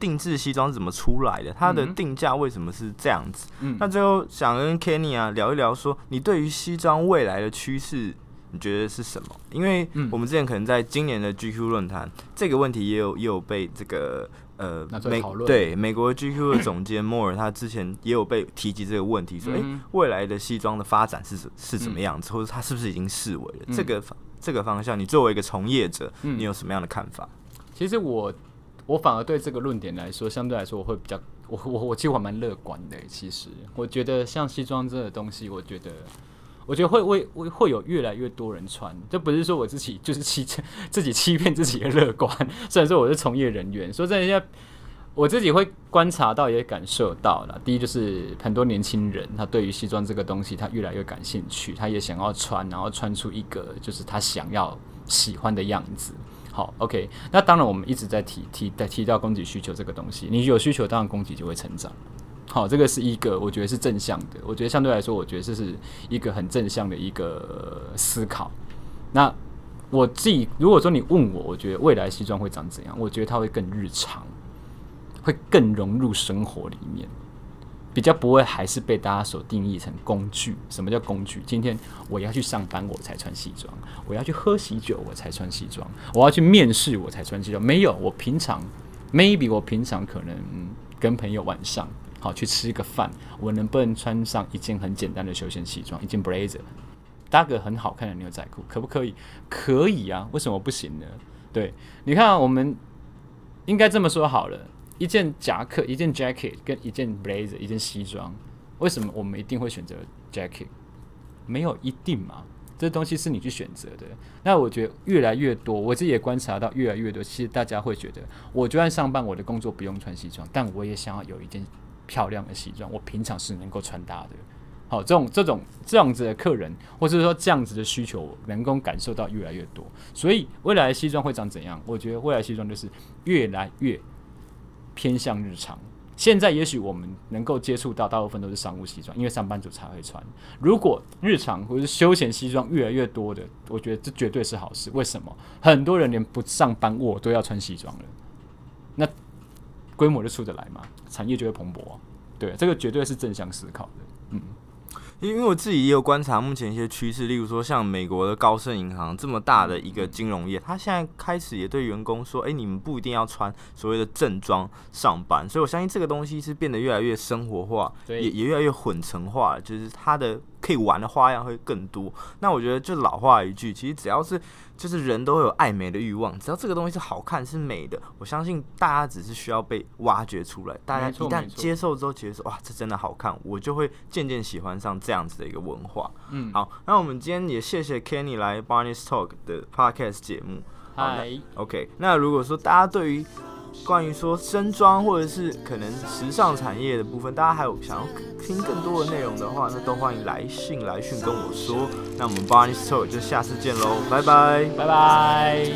定制西装是怎么出来的？它的定价为什么是这样子？嗯，那最后想跟 Kenny 啊聊一聊，说你对于西装未来的趋势。你觉得是什么？因为我们之前可能在今年的 GQ 论坛、嗯、这个问题也有也有被这个呃美对美国 GQ 的总监 莫尔他之前也有被提及这个问题，说哎、未来的西装的发展是是怎么样子，嗯、或者他是不是已经视为了？嗯、这个这个方向，你作为一个从业者，你有什么样的看法？其实我我反而对这个论点来说，相对来说我会比较我我我其实我蛮乐观的。其实我觉得像西装这个东西，我觉得。我觉得会会会会有越来越多人穿，这不是说我自己 就是欺自己欺骗自己的乐观。虽然说我是从业人员，说真的，我自己会观察到也感受到了。第一就是很多年轻人，他对于西装这个东西，他越来越感兴趣，他也想要穿，然后穿出一个就是他想要喜欢的样子。好，OK，那当然我们一直在提提在提到供给需求这个东西，你有需求，当然供给就会成长。好，这个是一个我觉得是正向的。我觉得相对来说，我觉得这是一个很正向的一个思考。那我自己如果说你问我，我觉得未来西装会长怎样？我觉得它会更日常，会更融入生活里面。比较不会还是被大家所定义成工具。什么叫工具？今天我要去上班，我才穿西装；我要去喝喜酒，我才穿西装；我要去面试，我才穿西装。没有，我平常 maybe 我平常可能跟朋友晚上好去吃一个饭，我能不能穿上一件很简单的休闲西装，一件 blazer，搭个很好看的牛仔裤，可不可以？可以啊，为什么不行呢？对，你看，我们应该这么说好了。一件夹克，一件 jacket，跟一件 blazer，一件西装，为什么我们一定会选择 jacket？没有一定嘛，这东西是你去选择的。那我觉得越来越多，我自己也观察到越来越多，其实大家会觉得，我就算上班，我的工作不用穿西装，但我也想要有一件漂亮的西装，我平常是能够穿搭的。好，这种这种这样子的客人，或者说这样子的需求，能够感受到越来越多。所以未来的西装会长怎样？我觉得未来西装就是越来越。偏向日常，现在也许我们能够接触到大部分都是商务西装，因为上班族才会穿。如果日常或是休闲西装越来越多的，我觉得这绝对是好事。为什么？很多人连不上班我都要穿西装了，那规模就出得来吗，产业就会蓬勃。对，这个绝对是正向思考的。嗯。因为我自己也有观察目前一些趋势，例如说像美国的高盛银行这么大的一个金融业，它现在开始也对员工说：“哎，你们不一定要穿所谓的正装上班。”所以我相信这个东西是变得越来越生活化，也也越来越混成化，就是它的。可以玩的花样会更多。那我觉得就老话一句，其实只要是就是人都会有爱美的欲望，只要这个东西是好看是美的，我相信大家只是需要被挖掘出来。大家一旦接受之后，其实说哇，这真的好看，我就会渐渐喜欢上这样子的一个文化。嗯，好，那我们今天也谢谢 Kenny 来 Barney's Talk 的 Podcast 节目。嗨，OK。那如果说大家对于关于说身装或者是可能时尚产业的部分，大家还有想要听更多的内容的话，那都欢迎来信来讯跟我说。那我们 Barney sto 就下次见喽，拜拜，拜拜。